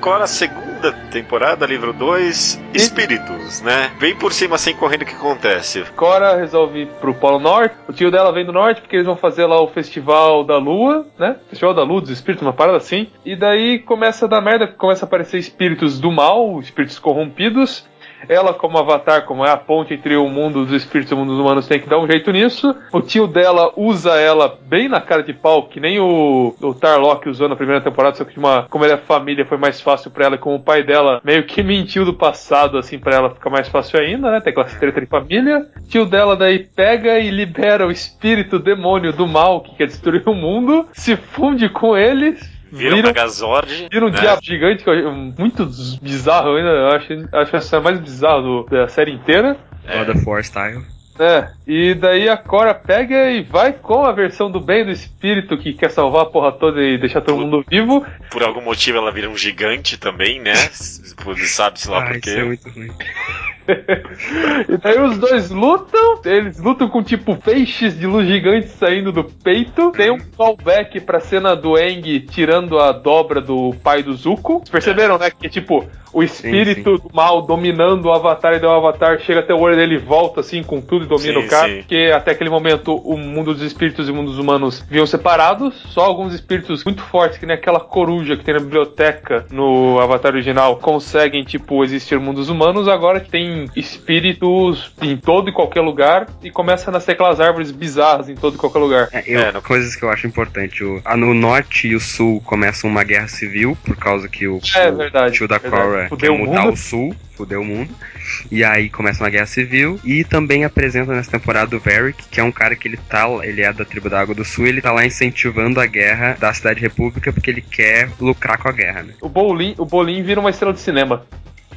Agora a segunda temporada, livro 2, Espíritos, né? Vem por cima sem correndo o que acontece. Cora resolve ir pro Polo Norte. O tio dela vem do norte porque eles vão fazer lá o Festival da Lua, né? Festival da Lua dos Espíritos, uma parada assim. E daí começa a dar merda, começa a aparecer espíritos do mal, espíritos corrompidos. Ela, como avatar, como é a ponte entre o mundo dos espíritos e o mundo dos humanos, tem que dar um jeito nisso. O tio dela usa ela bem na cara de pau, que nem o, o Tarlock usou na primeira temporada, só que de uma, como ele é família, foi mais fácil pra ela, e como o pai dela meio que mentiu do passado, assim, pra ela fica mais fácil ainda, né? Tem aquela treta de família. O tio dela daí pega e libera o espírito demônio do mal que quer destruir o mundo, se funde com eles. Vira um Megazord. Vira um né? diabo gigante que eu muito bizarro ainda. Eu acho, acho essa mais bizarra do- da série inteira. É. God of War style. É, e daí a Cora pega e vai com a versão do bem do espírito que quer salvar a porra toda e deixar todo mundo vivo. Por algum motivo ela vira um gigante também, né? (laughs) Sabe-se lá Ah, por isso é muito ruim. (laughs) E daí os dois lutam, eles lutam com tipo feixes de luz gigantes saindo do peito. Tem um callback pra cena do Eng tirando a dobra do pai do Zuko. Vocês perceberam, né? Que tipo, o espírito do mal dominando o Avatar e o Avatar chega até o olho dele e volta assim com tudo e domina Sim, o cara. sim. Porque até aquele momento o mundo dos espíritos e o mundo dos humanos vinham separados. Só alguns espíritos muito fortes, que nem aquela coruja que tem na biblioteca no Avatar original, conseguem, tipo, existir no mundo dos humanos. Agora que tem espíritos em todo e qualquer lugar e começa a nascer aquelas árvores bizarras em todo e qualquer lugar. É, eu- É, no- Coisas que eu acho importante. O, a- no norte e o sul começam uma guerra civil, por causa que o, É o verdade, tio da Fudeu quer o mudar mundo. o sul, fudeu o mundo. E aí começa uma guerra civil. E também apresenta nessa temporada o Varric, que é um cara que ele tá. Ele é da tribo da Água do Sul, ele tá lá incentivando a guerra da Cidade República porque ele quer lucrar com a guerra, né? O Bolin, o Bolin vira uma estrela de cinema.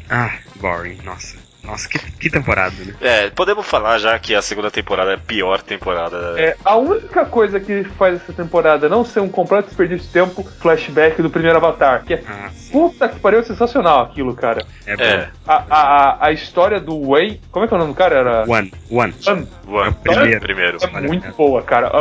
Ah, boring, nossa. Nossa, que, que temporada, né? É, podemos falar já que a segunda temporada é a pior temporada. É, a única coisa que faz essa temporada não ser um completo desperdício de tempo, flashback do primeiro Avatar. Que é Ah, puta que pariu, sensacional aquilo, cara. É bom. É, A, a, a, história do Wei. Como é que é o nome do cara? Era. One, one. One. One, É o primeiro. primeiro. É muito boa, cara.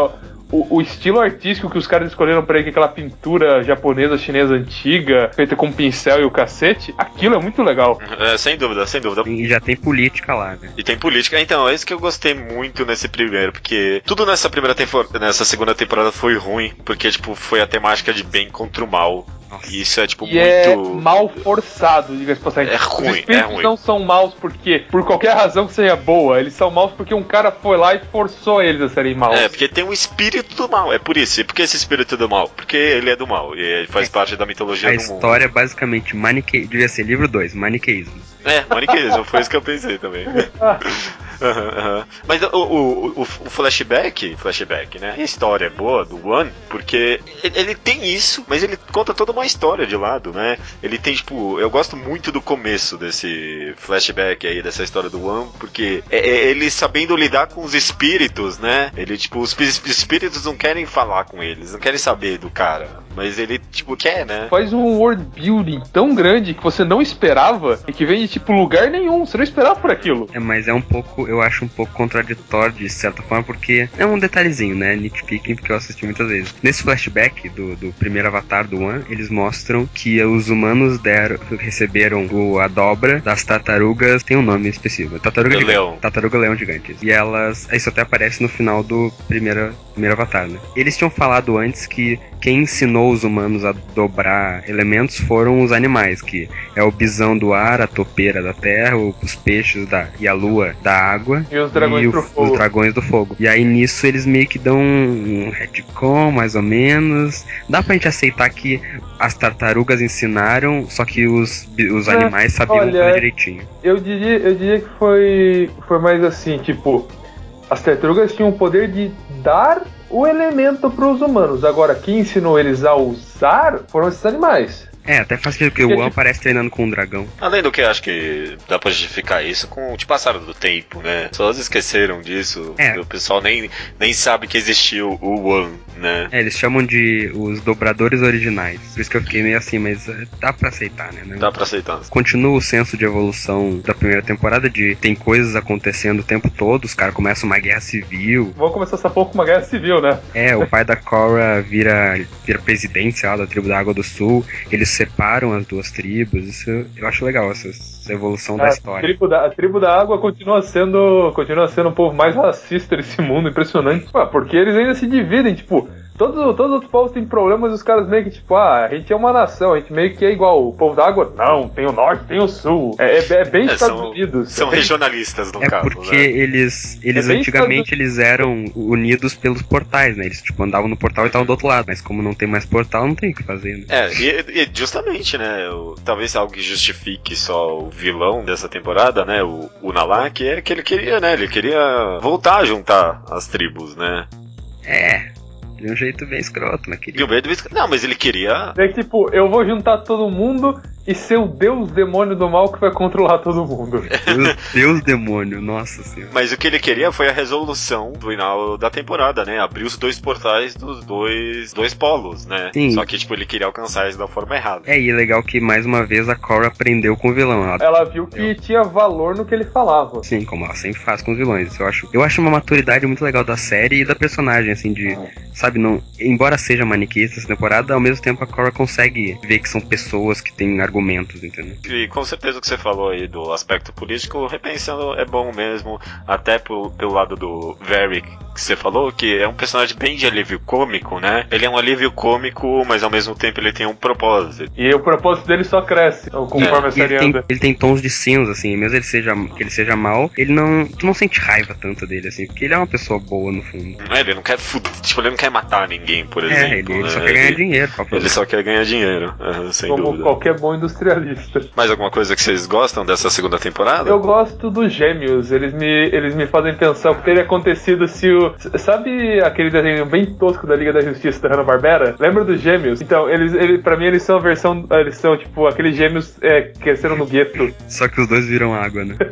O, o estilo artístico que os caras escolheram pra ele, que é aquela pintura japonesa, chinesa antiga, feita com pincel e o cacete, aquilo é muito legal. É, sem dúvida, sem dúvida. E já tem política lá, né? E tem política. Então, é isso que eu gostei muito nesse primeiro, porque tudo nessa primeira temporada, nessa segunda temporada foi ruim, porque, tipo, foi a temática de bem contra o mal. Isso é, tipo, E é muito. mal forçado, diga-se de passagem. É ruim, Os espíritos é ruim. não são maus porque, por qualquer razão que seja boa, eles são maus porque um cara foi lá e forçou eles a serem maus. É, porque tem um espírito do mal, é por isso. E por que esse espírito do mal? Porque ele é do mal, e ele faz parte da mitologia A do mundo. história é basicamente manique... devia ser livro 2, maniqueísmo. É, maniqueísmo, foi isso que eu pensei também. (laughs) Aham, aham. Mas o, o, o, o flashback, flashback, né? A história é boa do One, porque ele, ele tem isso, mas ele conta toda uma história de lado, né? Ele tem, tipo, eu gosto muito do começo desse flashback aí, dessa história do One, porque é, é ele sabendo lidar com os espíritos, né? Ele, tipo, os, espíritos não querem falar com eles, não querem saber do cara. mas ele, tipo, quer, né? Faz um world building tão grande que você não esperava e que vem de, tipo, lugar nenhum. Você não esperava por aquilo. É, mas é um pouco, eu acho um pouco contraditório de certa forma, porque é um detalhezinho, né? Nitpicking, porque eu assisti muitas vezes. Nesse flashback do, do primeiro avatar do One, eles mostram que os humanos deram, receberam o, a dobra das tartarugas, tem um nome específico. Tartaruga Do leão. Tartaruga leão gigantes. E elas. Isso até aparece no final do primeiro, primeiro avatar, né? Eles tinham falado antes que quem ensinou os humanos a dobrar elementos foram os animais, que é o bisão do ar, a topeira da terra, os peixes da, e a lua da água. E os dragões o- pro fogo. Os dragões do fogo. E aí nisso eles meio que dão um, retcon, mais ou menos. Dá pra gente aceitar que as tartarugas ensinaram, só que os, os É, animais sabiam olha, direitinho. Eu diria, eu diria que foi, foi mais assim, tipo, as tartarugas tinham o poder de dar o elemento para os humanos. Agora, quem ensinou eles a usar foram esses animais. É, até faz sentido, porque Porque, o One tipo- aparece treinando com um dragão. Além do que, acho que dá pra justificar isso com o passaram do tempo, né? As pessoas esqueceram disso. É. O pessoal nem, nem sabe que existiu o One, né? É, eles chamam de os dobradores originais. Por isso que eu fiquei meio assim, mas é, dá pra aceitar, né? Dá pra aceitar. Continua o senso de evolução da primeira temporada de tem coisas acontecendo o tempo todo, os caras começam uma guerra civil. Vamos começar essa pouco com uma guerra civil, né? É, o pai da Cora vira, vira presidente, sei lá, da tribo da Água do Sul. Eles separam as duas tribos. Isso eu acho legal, essa, essa evolução da A história. tribo da, a tribo da água continua sendo, continua sendo o povo mais racista desse mundo, impressionante. Ué, porque eles ainda se dividem, tipo, todos, todos os outros povos têm problemas e os caras meio que, tipo, ah, a gente é uma nação, a gente meio que é igual. O povo da água, não, tem o norte, tem o sul. É, é- é bem É, Estados são- Unidos. São é regionalistas, no É caso, porque né? eles, eles É antigamente eles eram unidos pelos portais, né? Eles tipo andavam no portal e estavam do outro lado. Mas como não tem mais portal, não tem o que fazer, né? É, e, e justamente, né? o- talvez algo que justifique só o vilão dessa temporada, né? O, o Nalak, é que ele queria, né? Ele queria voltar a juntar as tribos, né? É. De um jeito bem escroto, mas E queria. o medo. Não, mas ele queria. É que, tipo, eu vou juntar todo mundo e ser o deus demônio do mal que vai controlar todo mundo. (laughs) Deus, Deus demônio, nossa senhora. Mas o que ele queria foi a resolução do final da temporada, né? Abrir os dois portais dos dois, dois polos, né? Sim. Só que, tipo, ele queria alcançar isso da forma errada. É, e é legal que mais uma vez a Cora aprendeu com o vilão. Ela, Ela viu que tinha valor no que ele falava. sim, como ela sempre faz com os vilões. Eu acho, eu acho uma maturidade muito legal da série e da personagem, assim, de. Sabe, não. Embora seja maniqueísta essa temporada, ao mesmo tempo a Cora consegue ver que são pessoas que têm argumentos, entendeu? E com certeza o que você falou aí do aspecto político, repensando, é bom mesmo, até pelo, pelo lado do Varric, que você falou, que é um personagem bem de alívio cômico, né? Ele é um alívio cômico, mas ao mesmo tempo ele tem um propósito. E o propósito dele só cresce conforme a E série ele, tem, anda. ele tem tons de cinza, assim, mesmo ele seja, que ele seja mal, ele não. Tu não sente raiva tanto dele, assim, porque ele é uma pessoa boa no fundo. É, Ele não quer fuder, tipo, ele não quer matar ninguém, por exemplo. É, ele, ele só né? quer ganhar Ele- dinheiro. Ele só quer ganhar dinheiro, sem Como dúvida. qualquer bom industrialista. Mais alguma coisa que vocês gostam dessa segunda temporada? Eu gosto dos gêmeos, eles me, eles me fazem pensar o que teria acontecido se o. Sabe aquele desenho bem tosco da Liga da Justiça da Hanna-Barbera? Lembra dos gêmeos? Então, eles, eles, pra mim, eles são a versão. Eles são, tipo, aqueles gêmeos é, cresceram no gueto. (laughs) Só que os dois viram água, né? (laughs)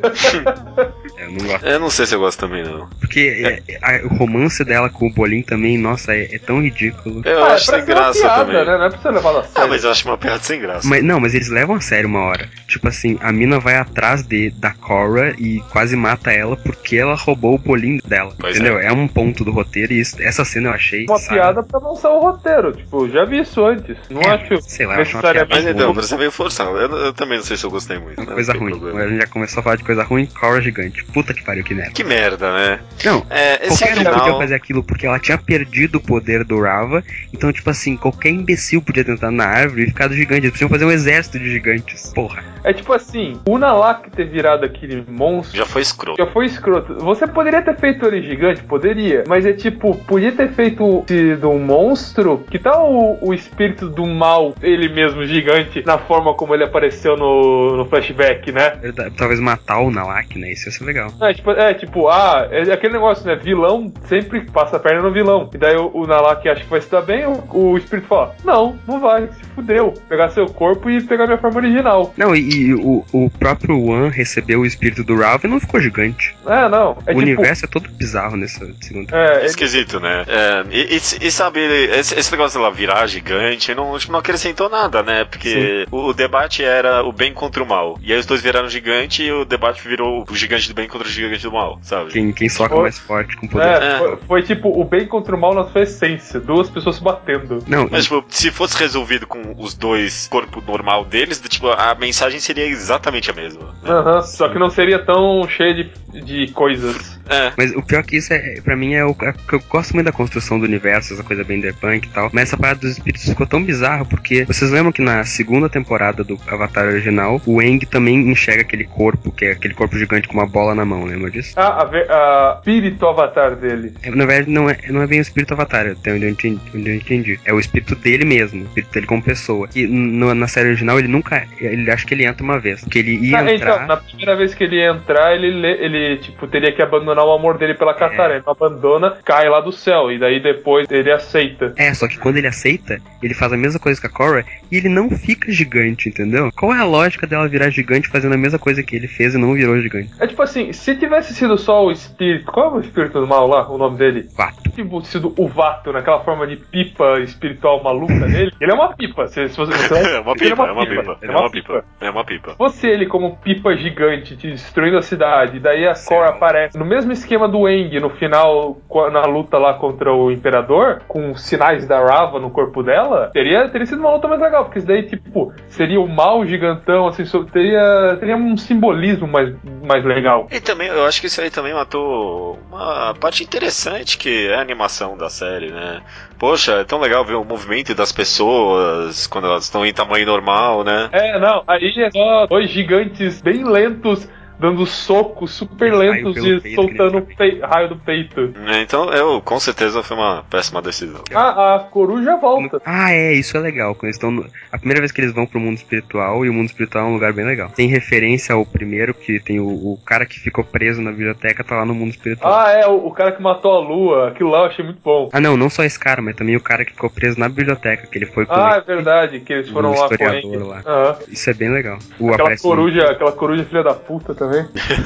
É, eu não gosto. Eu não sei se eu gosto também, não. Porque é, a- o romance dela com o Bolim também, nossa, é, é tão ridículo. Eu Ah, é acho sem graça piada, também. né? Não é pra ser levado a Ah, sério. mas eu acho uma piada sem graça. Mas, não, mas eles levam a sério uma hora. Tipo assim, a mina vai atrás de, da Cora e quase mata ela porque ela roubou o bolinho dela. Pois entendeu? É. um ponto do roteiro e isso- essa cena eu achei. Uma sabe? piada pra lançar o roteiro. Tipo, já vi isso antes. Não É, acho sei lá, eu acho uma necessariamente. Mas piada então, você veio forçar. Eu, eu também não sei se eu gostei muito. Uma né? coisa Não ruim. problema. A gente já começou a falar de coisa ruim, Cora gigante. Puta que pariu, que merda. Que merda, né? Não, É, esse Qualquer um podia final. fazer aquilo porque ela tinha perdido o poder do Rava. Então, tipo assim, qualquer imbecil podia tentar na árvore e ficar do gigante. Eles podiam fazer um exército de gigantes. Porra. É tipo assim, o Nalak ter virado aquele monstro. Já foi escroto. Já foi escroto. Você poderia ter feito ele gigante? Poderia. Mas é tipo, podia ter feito sido um monstro. Que tal o, o espírito do mal, ele mesmo gigante, na forma como ele apareceu no, no flashback, né? Verdade, Talvez matar o Nalak, né? Isso ia ser legal. É tipo, é, tipo, ah, é aquele negócio, né? Vilão sempre passa a perna no vilão. E daí o, o Nalak acha que vai se dar bem, o, o espírito fala: Não, não vai, se fudeu. Pegar seu corpo e pegar minha forma original. Não, e, e o, o próprio One recebeu o espírito do Rava e não ficou gigante. É, não. É o tipo, universo é todo bizarro nessa. segunda. É, ele- Esquisito, né? É, e, e- e sabe, esse, esse negócio dela virar gigante não, tipo, não acrescentou nada, né? Porque o, o debate era o bem contra o mal. E aí os dois viraram gigante e o debate virou o gigante do bem contra o gigante do mal, sabe? Quem, quem soca Foi- mais forte com poder. é, É. Foi, foi tipo o bem contra o mal na sua essência. Duas pessoas se batendo. Não, Mas, tipo, se fosse resolvido com os dois corpo normal deles, tipo, a mensagem seria exatamente a mesma. né? Só que não seria tão cheio de, de coisas. É. Mas o pior que isso é, pra mim, é o é que eu gosto muito da construção do universo, essa coisa bem punk e tal. Mas essa parada dos espíritos ficou tão bizarra porque vocês lembram que na segunda temporada do Avatar original, o Aang também enxerga aquele corpo, que é aquele corpo gigante com uma bola na mão, lembra disso? Ah, a, ve- a espírito avatar dele. É, Na verdade, não é, não é bem o espírito Avatar, até onde eu entendi. onde eu entendi. É o espírito dele mesmo, o espírito dele como pessoa. E no- na série original ele nunca. Ele acho que ele entra uma vez. Porque ele ia Ah, entrar. então, na primeira vez que ele ia entrar, ele, le- ele tipo, teria que abandonar o amor dele pela Katara. Ele não abandona, cai lá do céu. E daí depois ele aceita. É, só que quando ele aceita, ele faz a mesma coisa que a Korra e ele não fica gigante, entendeu? Qual é a lógica dela virar gigante fazendo a mesma coisa que ele fez e não virou gigante? É tipo assim, se tivesse sido só o espírito. Qual é o espírito do mal lá? O nome dele? Fato. Tipo, sido o Vato, naquela forma de pipa espiritual maluca dele. Ele é uma pipa. Se, se você, você (laughs) É uma pipa, é uma pipa. É uma pipa. É uma pipa. fosse ele como pipa gigante te destruindo a cidade, daí a Korra aparece no mesmo esquema do Eng no final, na luta lá contra o Imperador, com sinais da Rava no corpo dela, teria, teria sido uma luta mais legal, porque isso daí, tipo, seria o mal gigantão, assim, teria, teria um simbolismo mais, mais legal. E também, eu acho que isso aí também matou uma parte interessante que é a animação da série, né? Poxa, é tão legal ver o movimento das pessoas quando elas estão em tamanho normal, né? É, não, aí é só dois gigantes bem lentos. Dando socos super lentos e soltando pei- raio do peito. É, Então, eu, com certeza foi uma péssima decisão. Ah, a coruja volta. Ah, é, isso é legal. Quando eles estão no- A primeira vez que eles vão pro mundo espiritual, e o mundo espiritual é um lugar bem legal. Tem referência ao primeiro, que tem o, o cara que ficou preso na biblioteca, tá lá no mundo espiritual. Ah, é, o, o cara que matou a lua. Aquilo lá eu achei muito bom. Ah, não, não só esse cara, mas também o cara que ficou preso na biblioteca, que ele foi com Ah, é ele. verdade, que eles foram Um lá com ele. lá. Aham. Isso é bem legal. O Aquela coruja, aquela coruja filha da puta também.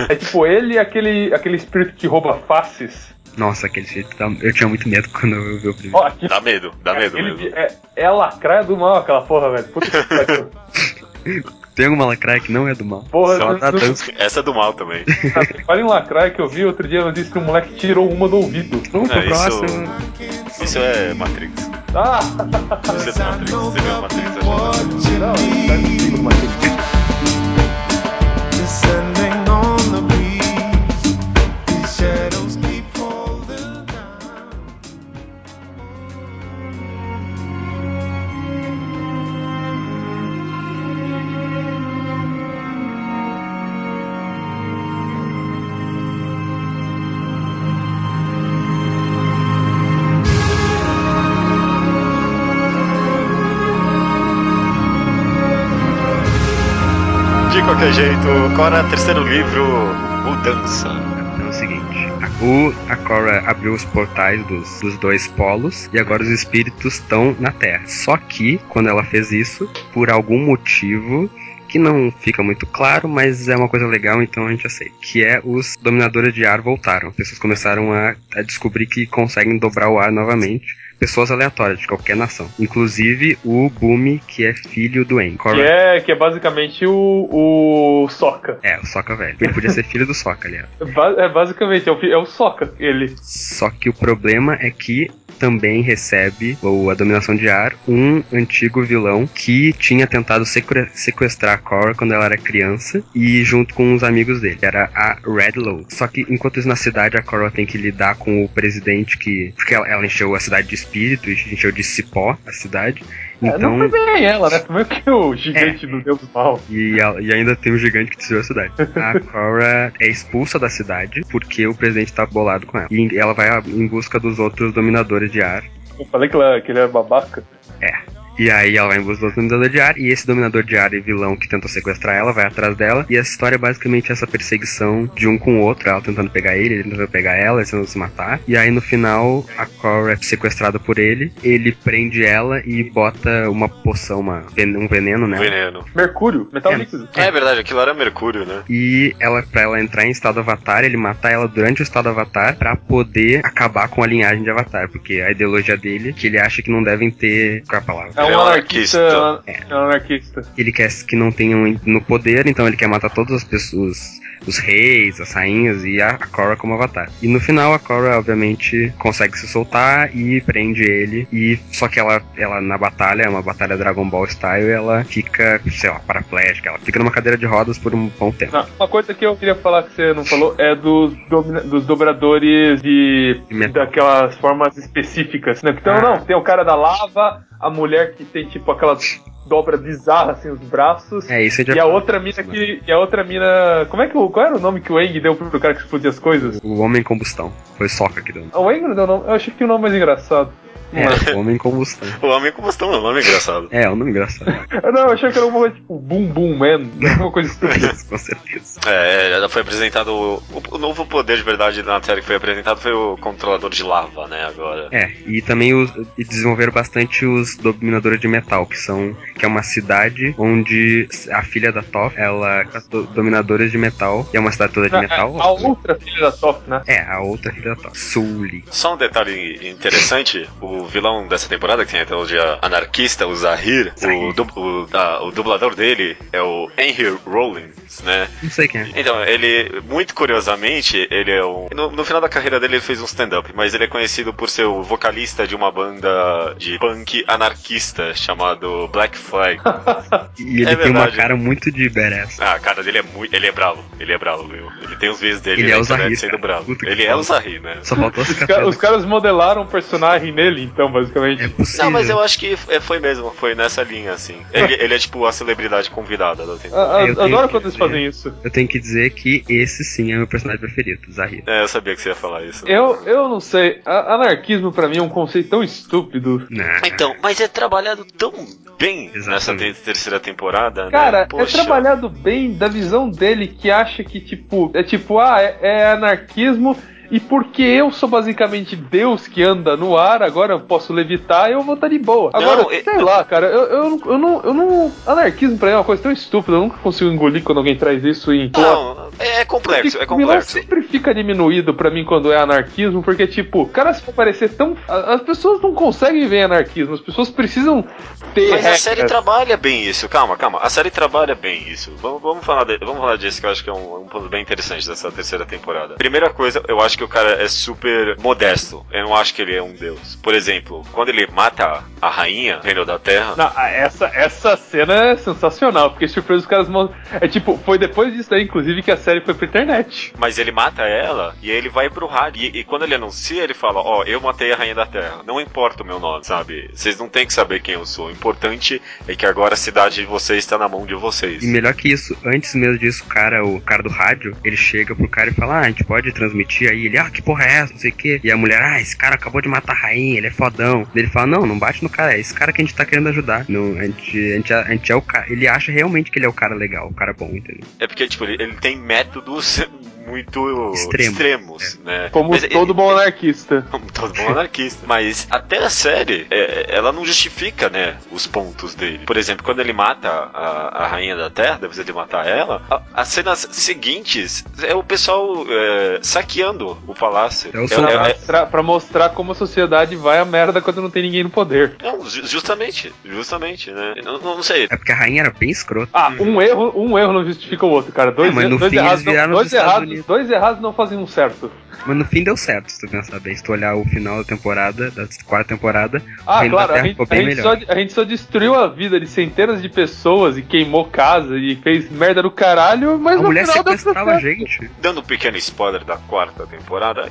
É tipo ele e aquele, aquele espírito que rouba faces. Nossa, aquele jeito. dá- Eu tinha muito medo (laughs) quando eu vi o primeiro. Ó, aqui, Dá medo, dá medo aquele mesmo. é, é a lacraia do mal aquela porra, velho. Puta que (laughs) pariu. Tem alguma lacraia que não é do mal. Porra, Só não- não- dança. Essa é do mal também. Fala em lacraia que eu vi outro dia, ela disse que o moleque tirou uma do ouvido. Vamos pro É, isso- próximo. Isso é Matrix. Ah! Isso é Matrix. Você viu Matrix? Acho que é Matrix. Não, tá o terceiro livro? Mudança. É o seguinte: o, a Korra abriu os portais dos, dos dois polos e agora os espíritos estão na Terra. Só que, quando ela fez isso, por algum motivo que não fica muito claro, mas é uma coisa legal, então a gente aceita. Que é os dominadores de ar voltaram. As pessoas começaram a, a descobrir que conseguem dobrar o ar novamente. Pessoas aleatórias de qualquer nação. Inclusive o Bumi, que é filho do En. Que é, que é basicamente o, o Soca. É, o Sokka velho. Ele podia ser filho do Sokka, aliás. (laughs) É basicamente, é o, é o Soca, ele. Só que o problema é que também recebe, ou a dominação de ar, um antigo vilão que tinha tentado sequ- sequestrar a Korra quando ela era criança e junto com os amigos dele, era a Red Low. Só que enquanto isso na cidade, a Korra tem que lidar com o presidente que. Porque ela, ela encheu a cidade de espírito, encheu de cipó a cidade. É, Então. não foi bem ela, né? Foi meio que o gigante do Deus do Mal. E, e ainda tem um gigante que destruiu a cidade. A (laughs) Korra é expulsa da cidade porque o presidente tá bolado com ela. E ela vai em busca dos outros dominadores de ar. Eu falei que, ela, que ele era babaca. É. E aí ela vai em busca do dominador de ar, e esse dominador de ar e vilão que tentou sequestrar ela vai atrás dela. E essa história é basicamente essa perseguição de um com o outro, ela tentando pegar ele, ele tentando pegar ela, eles tentando se matar. E aí no final, a Cora é sequestrada por ele, ele prende ela e bota uma poção, uma, um veneno nela. Veneno. Mercúrio, metal É. líquido. É verdade, aquilo era Mercúrio, né? E ela, pra ela entrar em estado Avatar, ele matar ela durante o estado Avatar pra poder acabar com a linhagem de Avatar. Porque a ideologia dele é que ele acha que não devem ter. Qual é a palavra? É um Ele é anarquista. anarquista. É um anarquista. Ele quer que não tenham no poder, então ele quer matar todas as pessoas. Os reis, as rainhas e a Korra como avatar. E no final a Korra, obviamente, consegue se soltar e prende ele. E só que ela, ela na batalha, é uma batalha Dragon Ball style, ela fica, sei lá, paraplégica. Ela fica numa cadeira de rodas por um bom tempo. Não, uma coisa que eu queria falar que você não falou é dos, dos dobradores de, De daquelas formas específicas. Né? Então, Ah. não, tem o cara da lava, a mulher que tem tipo aquela dobra bizarra assim os braços. É isso, a gente E a já- outra mina que. E a outra mina. Como é que. Qual era o nome que o Eng deu pro cara que explodia as coisas? O Homem Combustão. Foi Soca que deu. O Eng não deu nome. Eu achei que o nome mais engraçado. É, (laughs) o Homem Combustão. O Homem Combustão é um nome engraçado. É, é um nome engraçado. é? (laughs) Não, eu achei que era coisa tipo Boom Boom Man. (laughs) Alguma coisa estúpida. Com certeza. É, ela foi apresentado. O, o novo poder de verdade na série que foi apresentado foi o controlador de lava, né? Agora. É, e também os, e desenvolveram bastante os dominadores de metal, que são que é uma cidade onde a filha da Toph, ela é do- dominadores de metal, e é uma cidade toda de metal. a outra filha da Top, né? É, a outra filha da Toph, Sully. Só um detalhe interessante: o vilão dessa temporada, que tem a teologia anarquista, o Zahir, o, dub- o, ah, o dublador dele é o Henry Rollins, né? Não sei quem é. Então, ele, muito curiosamente, ele é um. No, no final da carreira dele, ele fez um stand-up, mas ele é conhecido por ser o vocalista de uma banda de punk anarquista chamado Black Flag. (laughs) E ele É tem uma verdade. cara muito de badass. Ah, a cara dele é muito. Ele é bravo. Ele é bravo, viu? Ele tem os vídeos dele Ele é o Zahir, sendo cara. bravo. Puta Ele é o Zahir, né? Só faltou a Os, ca- os caras modelaram um personagem nele, então, basicamente. É possível. Não, mas eu acho que é- foi mesmo, foi nessa linha, assim. Ele, ele é tipo a celebridade convidada da temporada. A- a- Eu adoro quando eles dizer- fazem isso. Eu tenho que dizer que esse sim é meu personagem preferido, Zahir. É, eu sabia que você ia falar isso. Eu, eu não sei. A- anarquismo pra mim é um conceito tão estúpido. Nah. Então, mas é trabalhado tão bem nessa Exatamente. te- terceira temporada, Cara, né? é Poxa. trabalhado bem da visão dele que acha que, tipo, é tipo, ah, é, é anarquismo. E porque eu sou basicamente Deus que anda no ar, agora eu posso levitar eu vou estar de boa. Agora, Não, sei lá, cara, eu, eu, não- eu, não, eu não. Anarquismo pra mim é uma coisa tão estúpida, eu nunca consigo engolir quando alguém traz isso em. Não, é, é complexo, é complexo. sempre fica diminuído pra mim quando é anarquismo, porque, tipo, cara, se for parecer tão. As pessoas não conseguem ver anarquismo, as pessoas precisam ter. Mas a série trabalha bem isso, calma, calma. A série trabalha bem isso. Vamos, vamos, falar, de- vamos falar disso que eu acho que é um, um ponto bem interessante dessa terceira temporada. Primeira coisa, eu acho que o cara é super modesto. Eu não acho que ele é um deus. Por exemplo, quando ele mata a rainha, o reino da terra. Não, essa, essa cena é sensacional, porque surpresa os caras. É tipo, foi depois disso daí, inclusive, que a série foi pra internet. Mas ele mata ela e aí ele vai pro rádio. E, e quando ele anuncia, ele fala: Ó, eu matei a rainha da terra. Não importa o meu nome, sabe? Vocês não têm que saber quem eu sou. O importante é que agora a cidade de vocês está na mão de vocês. E melhor que isso, antes mesmo disso, o cara, o cara do rádio, ele chega pro cara e fala: Ah, a gente pode transmitir aí. Ele, ah, que porra é essa? Não sei o quê. E a mulher, ah, esse cara acabou de matar a rainha, ele é fodão. Ele fala: Não, não bate no cara, é esse cara que a gente tá querendo ajudar. Não, a gente, a gente, a gente é o cara. Ele acha realmente que ele é o cara legal, o cara bom, entendeu? É porque, tipo, ele, ele tem métodos (laughs) muito Extremo. extremos, né? Como Mas todo ele- bom anarquista. (laughs) Como todo bom anarquista. Mas até a série, é, ela não justifica, né, os pontos dele. Por exemplo, quando ele mata a, a Rainha da Terra, depois de matar ela, a- as cenas seguintes é o pessoal é, saqueando o palácio. É o É- Pra, é- mostrar, pra mostrar como a sociedade vai a merda quando não tem ninguém no poder. não, ju- justamente, justamente, né? Não, não- não sei. É porque a rainha era bem escrota. Ah, um erro, um erro não justifica o outro, cara. Dois, É, mas no dois fim errados, eles não, viraram dois, errados, dois errados não fazem um certo. Mas no fim deu certo, se tu pensar bem. Se tu olhar o final da temporada, da quarta temporada, Ah, claro, a gente, a, gente só, a gente só destruiu a vida de centenas de pessoas e queimou casa e fez merda do caralho, mas A no mulher final deu sequestrava a certo. gente. Dando um pequeno spoiler da quarta temporada,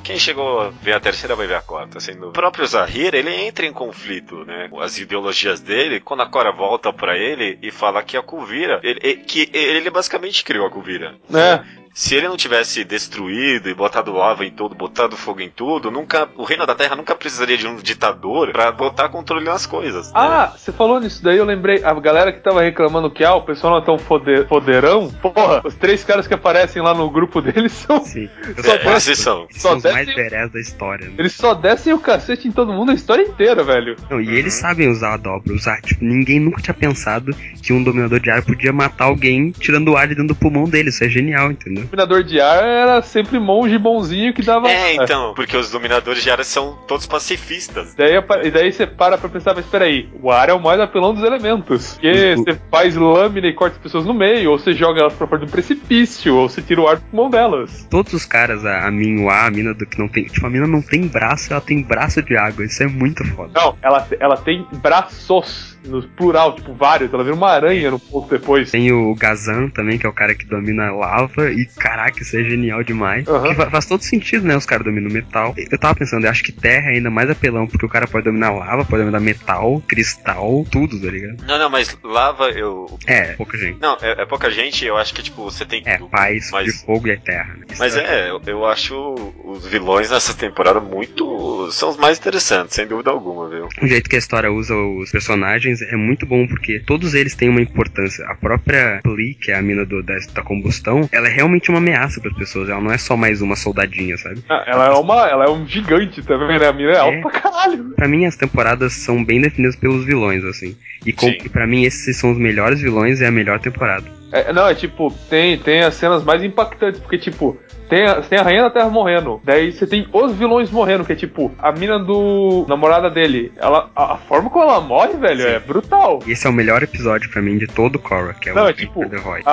quem chegou a ver a terceira vai ver a quarta. Assim, o próprio Zahir, ele entra em conflito, né? com As ideologias dele, quando a Cora volta pra ele e fala que a Kuvira, ele, que ele basicamente criou a Kuvira. É. se ele não tivesse destruído e botado lava em tudo, botado fogo em tudo, nunca o reino da Terra nunca precisaria de um ditador pra botar controle nas coisas. né? Ah, você falou nisso daí, eu lembrei. A galera que tava reclamando que ah, o pessoal não é tão fode- foderão. Porra, os três caras que aparecem lá no grupo deles são. Sim. (laughs) Só É, esses são. Eles são os só mais berés da história. Né? Eles só descem o cacete em todo mundo a história inteira, velho. Não, e eles sabem usar a dobra. Usar, tipo, ninguém nunca tinha pensado que um dominador de ar podia matar alguém tirando o ar de dentro do pulmão dele. Isso é genial, entendeu? O dominador de ar era sempre monge bonzinho que dava. É, então, porque os dominadores de área são todos pacifistas. Daí, e daí você para pra pensar, mas peraí, o ar é o mais apelão dos elementos. Porque Uhum. você faz lâmina e corta as pessoas no meio, ou você joga elas pra fora do precipício, ou você tira o ar do pulmão delas. Todos os caras, a, a A, a mina do que não tem. Tipo, a mina não tem braço, ela tem braço de água. Isso é muito foda. Não, ela, ela tem braços, no plural, tipo vários. Ela vira uma aranha no ponto depois. Tem o Gazan também, que é o cara que domina a lava. E caraca, isso é genial demais. Aham. Porque fa- faz todo sentido, né? Os caras dominam metal. Eu tava pensando, eu acho que terra é ainda mais apelão, porque o cara pode dominar lava, pode dominar metal, cristal, tudo, tá ligado? Não, não, mas lava eu. É, pouca gente. Não, é, é pouca gente, eu acho que, tipo, você tem É, paz mas- de fogo e a terra. Né? Mas é, eu, eu acho os vilões nessa temporada muito. são os mais interessantes, sem dúvida alguma, viu? O jeito que a história usa os personagens é muito bom, porque todos eles têm uma importância. A própria Pli, que é a mina do- da, da combustão, ela é realmente uma ameaça para as pessoas. Ela não é só mais uma soldadinha, sabe? Ah, Ela é uma. Ela é um gigante também, né? A mina é alta É. pra caralho. Pra mim, as temporadas são bem definidas pelos vilões, assim. E com, e pra mim, esses são os melhores vilões e a melhor temporada. É, não, é tipo, tem, tem as cenas mais impactantes, porque, tipo, tem a, tem a Rainha da Terra morrendo. Daí você tem os vilões morrendo, que é tipo, a mina do namorada dele. Ela, a, a forma como ela morre, velho, Sim. é brutal. E esse é o melhor episódio pra mim de todo o Korra, que é Não, o é tipo, the Roy. A,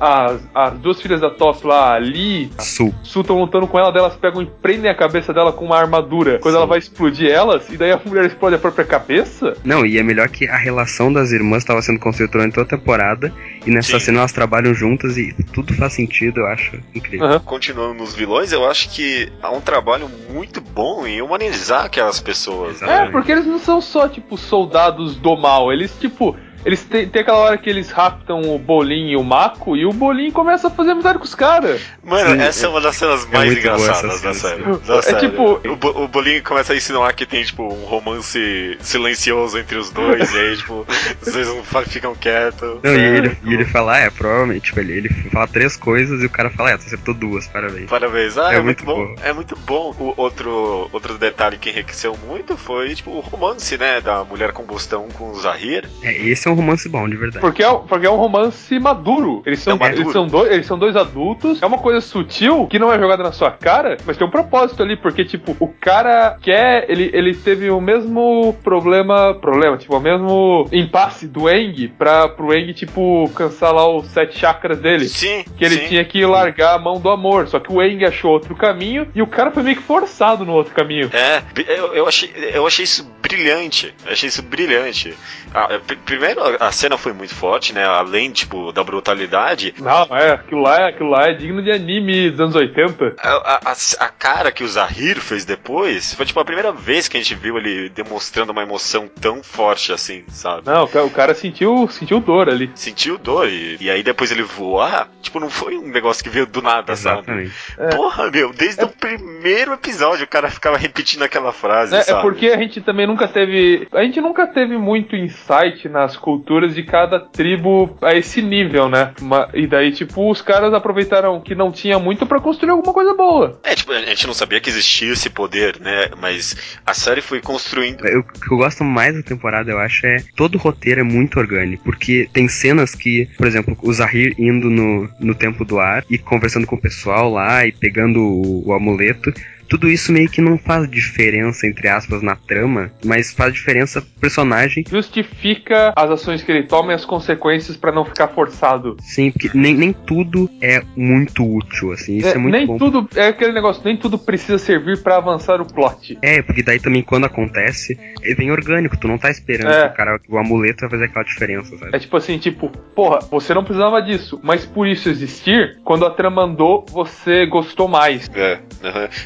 a, as, as duas filhas da Toph lá, a Lee, a Sul. Su estão lutando com ela, daí elas pegam e prendem a cabeça dela com uma armadura. Quando Sim. ela vai explodir elas, e daí a mulher explode a própria cabeça. Não, e é melhor que a relação das irmãs estava sendo construída durante toda a temporada. E nessa Sim. cena elas trabalham juntas e tudo faz sentido, eu acho incrível. Aham. Continuando nos vilões, eu acho que há um trabalho muito bom em humanizar aquelas pessoas. Né? É, porque eles não são só, tipo, soldados do mal. Eles, tipo, eles têm tem aquela hora que eles raptam o Bolinho e o Mako e o Bolinho começa a fazer amizade com os caras. Mano, Sim, essa é uma das cenas mais muito boa engraçadas da série. Da É série. tipo- O, o Bolinho começa a insinuar que tem, tipo, um romance silencioso entre os dois, e aí, (laughs) tipo, vocês não ficam quietos. Não, e É, ele, e ele fala, ah, é, provavelmente, tipo, ele, ele fala três coisas e o cara fala, é, tu acertou duas, parabéns. Parabéns. Ah, É é, muito, muito bom. boa. É muito bom. O outro, outro detalhe que enriqueceu muito foi, tipo, o romance, né, da mulher combustão com o Zahir. É, esse é um romance bom, de verdade. Porque é, porque é um romance maduro. Eles são, É maduro. Eles, são dois, eles são dois adultos. É uma coisa sutil que não é jogada na sua cara, mas tem um propósito ali. Porque, tipo, o cara quer. Ele, ele teve o mesmo problema. Problema, tipo, o mesmo impasse do Eng pra, pro Eng, tipo, cansar lá os sete chakras dele. Sim. Que ele sim. tinha que largar a mão do amor. Só que o Eng achou outro caminho e o cara foi meio que forçado no outro caminho. É, eu, eu, achei, eu achei isso brilhante. Eu achei isso brilhante. Ah, é, pr- primeiro, a cena foi muito forte, né? Além, tipo, da brutalidade. Não, é, aquilo lá, é- aquilo lá é digno de anime dos anos 80. A, a- a- cara que o Zahir fez depois foi, tipo, a primeira vez que a gente viu ele demonstrando uma emoção tão forte assim, sabe? Não, o ca- o cara sentiu, sentiu dor ali. Sentiu dor. E, e aí depois ele voar, tipo, não foi um negócio que veio do nada, sabe? Exatamente. É. Porra, meu, desde o primeiro episódio o cara ficava repetindo aquela frase, É, é sabe? porque a gente também nunca teve. A gente nunca teve muito insight nas culturas de cada tribo a esse nível, né? Uma- e daí, tipo, os caras aproveitaram que não tinha muito pra construir alguma coisa boa. É, tipo, a gente não sabia que existia esse poder, né? Mas a série foi construindo. Eu- O que eu gosto mais da temporada, eu acho, é todo o roteiro é muito orgânico. Porque tem cenas que, por exemplo, o Zahir indo no, no Templo do Ar e conversando com o pessoal lá e pegando o, o amuleto. Tudo isso meio que não faz diferença, entre aspas, na trama, mas faz diferença pro personagem. Justifica as ações que ele toma e as consequências pra não ficar forçado. Sim, porque nem, nem tudo é muito útil, assim. Isso é, É, muito nem bom. tudo. É aquele negócio, nem tudo precisa servir pra avançar o plot. É, porque daí também quando acontece, é bem orgânico, tu não tá esperando É. que o cara, o amuleto vai fazer aquela diferença, sabe? É tipo assim, tipo, porra, você não precisava disso, mas por isso existir, quando a trama andou, você gostou mais. É,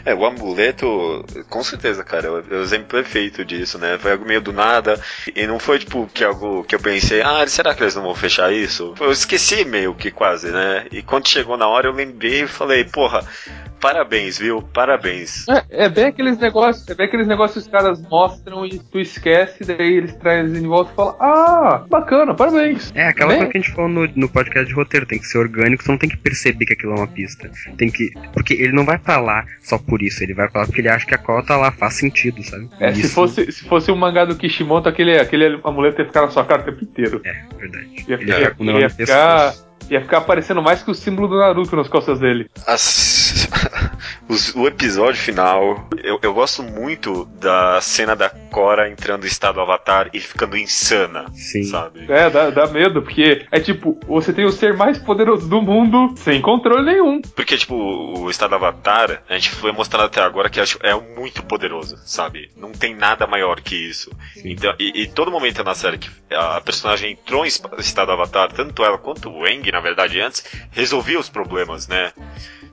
é, o amuleto, com certeza, cara, é o exemplo perfeito disso, né? Foi algo meio do nada, e não foi tipo que algo que eu pensei, ah, será que eles não vão fechar isso? Eu esqueci meio que quase, né? E quando chegou na hora eu lembrei e falei, porra, parabéns, viu? Parabéns. É, é bem aqueles negócios, é bem aqueles negócios que os caras mostram e tu esquece, daí eles trazem de volta e falam, ah, bacana, parabéns. É, aquela coisa que a gente falou no, no podcast de roteiro, tem que ser orgânico, você não tem que perceber que aquilo é uma pista. Tem que. Porque ele não vai pra lá só por isso, ele vai pra lá porque ele acha que a cola tá lá, faz sentido, sabe? É, se Isso- fosse, se fosse um mangá do Kishimoto, aquele, aquele amuleto ia ficar na sua cara o tempo inteiro. É, verdade. Ia, Ele ia- ia no ficar. Ia ficar aparecendo mais que o símbolo do Naruto nas costas dele. As- (laughs) os- o episódio final, eu, eu gosto muito da cena da Cora entrando em estado avatar e ficando insana, Sim. sabe? É, dá, dá medo, porque é tipo, você tem o ser mais poderoso do mundo sem controle nenhum. Porque, tipo, o estado avatar, a gente foi mostrando até agora que acho- é muito poderoso, sabe? Não tem nada maior que isso. Então, e, e todo momento na série que a personagem entrou em estado avatar, tanto ela quanto o Eng, na verdade, antes, resolvia os problemas, né?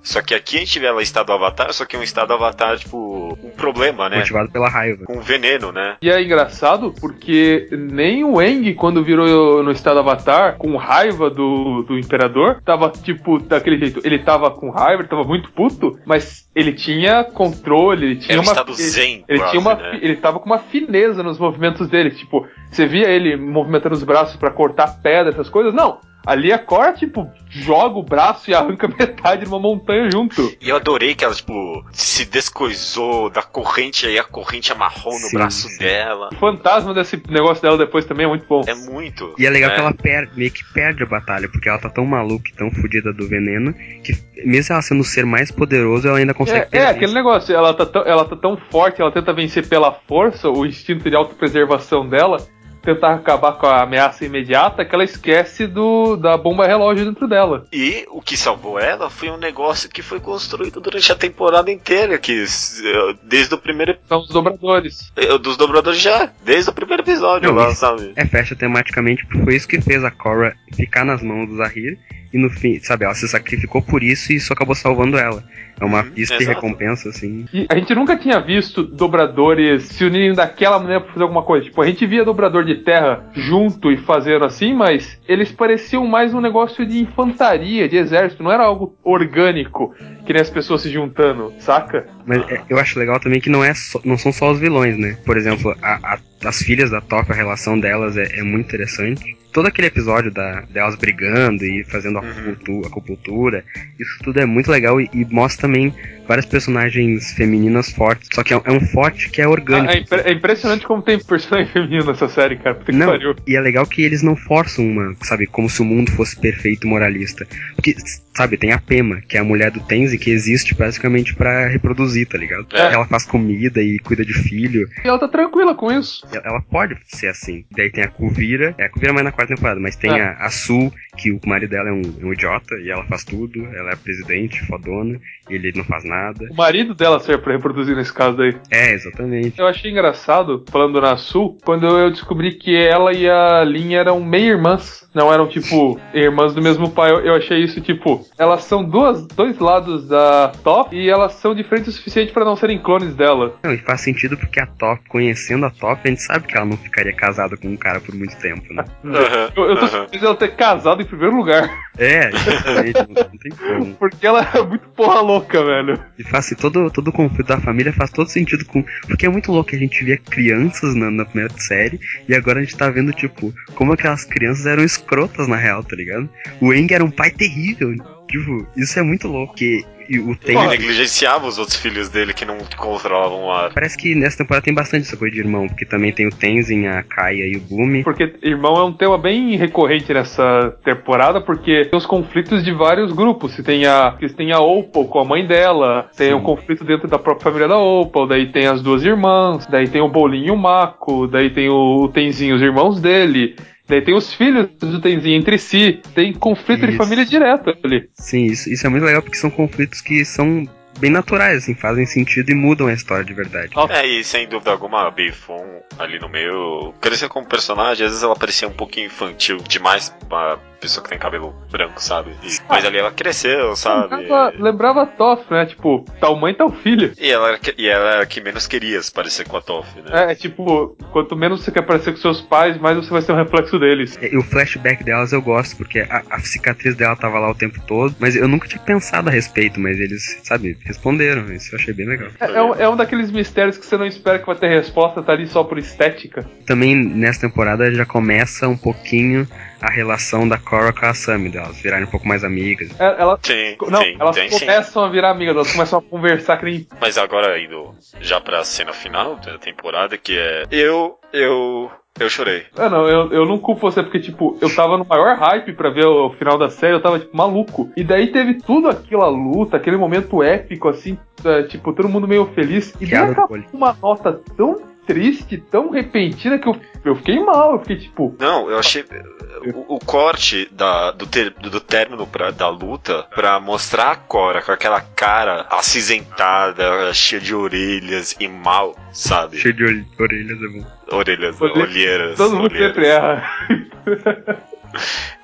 Só que aqui a gente vê ela em estado avatar, só que é um estado avatar, tipo, um problema, né? Motivado pela raiva. Com veneno, né? E é engraçado porque nem o Eng, quando virou no estado Avatar, com raiva do, do Imperador, tava tipo daquele jeito. Ele tava com raiva, ele tava muito puto, mas ele tinha controle, ele tinha Era um uma. estado ele- zen, Ele, quase, tinha uma, né? ele tava com uma fineza nos movimentos dele. Tipo, você via ele movimentando os braços pra cortar pedra, essas coisas? Não. Ali a Cora, tipo, joga o braço e arranca (laughs) metade de uma montanha junto. E eu adorei que ela, tipo, se descoisou da corrente, aí a corrente amarrou no Sim, braço sim. dela. O fantasma desse negócio dela depois também é muito bom. É muito. E é legal né? que ela perde, meio que perde a batalha, porque ela tá tão maluca e tão fodida do veneno, que mesmo ela sendo o ser mais poderoso, ela ainda consegue É, é perder. aquele negócio, ela tá, tão, ela tá tão forte, ela tenta vencer pela força, o instinto de autopreservação dela, tentar acabar com a ameaça imediata, que ela esquece do, da bomba relógio dentro dela. E o que salvou ela foi um negócio que foi construído durante a temporada inteira, que eh, desde o primeiro São os dobradores. eh, dos dobradores já, desde o primeiro episódio Não, lá, sabe? É, fecha tematicamente, porque foi isso que fez a Korra ficar nas mãos do Zahir, e no fim, sabe, ela se sacrificou por isso e isso acabou salvando ela. É uma Uhum, pista de exato. recompensa, assim. E a gente nunca tinha visto dobradores se unirem daquela maneira pra fazer alguma coisa. Tipo, a gente via dobrador de terra junto e fazendo assim, mas eles pareciam mais um negócio de infantaria, de exército, não era algo orgânico, que nem as pessoas se juntando, saca? Mas é, eu acho legal também que não, é só- não são só os vilões, né? Por exemplo, a- a- as filhas da Top, a relação delas é, é muito interessante. Todo aquele episódio da, delas brigando e fazendo Uhum. acupuntura, acupuntura, isso tudo é muito legal e, e mostra também várias personagens femininas fortes. Só que é, um- é um forte que é orgânico. É, impre- é impressionante como tem personagem (laughs) feminino nessa série, cara. Puta que Não, pariu. e é legal que eles não forçam uma, sabe, como se o mundo fosse perfeito e moralista. Porque, sabe, tem a Pema, que é a mulher do Tenzi, que existe basicamente pra reproduzir, tá ligado? É. Ela faz comida e cuida de filho. E ela tá tranquila com isso. Ela- Ela pode ser assim. Daí tem a Kuvira, é a Kuvira mais na quarta temporada, mas tem É. a, a Su, que o marido dela é um, é um idiota e ela faz tudo. Ela é presidente, fodona, e ele não faz nada. O marido dela serve pra reproduzir nesse caso daí. É, exatamente. Eu achei engraçado, falando na Sul, quando eu descobri que ela e a Lin eram meio-irmãs. Não eram, tipo, (laughs) irmãs do mesmo pai. Eu, eu achei isso, tipo, elas são duas, dois lados da Top e elas são diferentes o suficiente pra não serem clones dela. Não, e faz sentido porque a Top, conhecendo a Top, a gente sabe que ela não ficaria casada com um cara por muito tempo, né? (laughs) Aham, Eu, eu tô aham. surpreso dela ter casado em primeiro lugar. É, exatamente, não, não tem como. (laughs) Porque ela é muito porra louca, velho. E faz assim, todo, todo o conflito da família faz todo sentido com. Porque é muito louco que a gente via crianças na, na primeira série e agora a gente tá vendo, tipo, como aquelas crianças eram escrotas na real, tá ligado? O Eng era um pai terrível. Tipo, isso é muito louco. Que e o tem. Ele negligenciava os outros filhos dele que não controlavam o ar. Parece que nessa temporada tem bastante essa coisa de irmão, porque também tem o Tenzin, a Kaia e o Bumi. Porque irmão é um tema bem recorrente nessa temporada, porque tem os conflitos de vários grupos. Se tem a, se tem a Opal com a mãe dela, tem Sim. um conflito dentro da própria família da Opal, daí tem as duas irmãs, daí tem o Bolinho e o Mako, daí tem o, o Tenzinho, os irmãos dele. Daí tem os filhos do Tenzinho entre si. Tem conflito de Isso. família direto ali. Sim, isso, isso é muito legal porque são conflitos que são bem naturais, assim, fazem sentido e mudam a história de verdade. É, e sem dúvida alguma, a Beifon ali no meio cresceu como personagem, às vezes ela parecia um pouquinho infantil demais pra pessoa que tem cabelo branco, sabe? E- mas ali ela cresceu, sabe? Lembrava, lembrava a Toff, né? Tipo, tal mãe, tal filho. E ela, era que- e ela era a que menos queria se parecer com a Toff, né? É, é tipo, quanto menos você quer parecer com seus pais, mais você vai ser um reflexo deles. E o flashback delas eu gosto, porque a, a cicatriz dela tava lá o tempo todo, mas eu nunca tinha pensado a respeito, mas eles, sabe, responderam. Isso eu achei bem legal. É, é um, é um daqueles mistérios que você não espera que vai ter resposta, tá ali só por estética. Também nessa temporada já começa um pouquinho a relação da Cora com a Sammy, delas virarem um pouco mais amigas. É, ela, Sim, não, sim, elas tem sim. começam a virar amigas, elas começam a conversar que nem. (laughs) Mas agora indo já pra cena final da temporada, que é. Eu. Eu. Eu chorei. Ah, não, eu, eu não culpo você porque, tipo, eu tava no maior hype pra ver o final da série, eu tava, tipo, maluco. E daí teve tudo aquela luta, aquele momento épico, assim, é, tipo, todo mundo meio feliz. E daí uma nota tão triste, tão repentina, que eu, eu fiquei mal. Eu fiquei, tipo, Não, eu achei. O, o corte da, do, ter, do término pra, da luta pra mostrar a Cora com aquela cara acinzentada, cheia de orelhas e mal, sabe? Cheio de orelhas é bom. Orelhas, Olhe- olheiras. todo mundo olheiras. sempre erra. (laughs)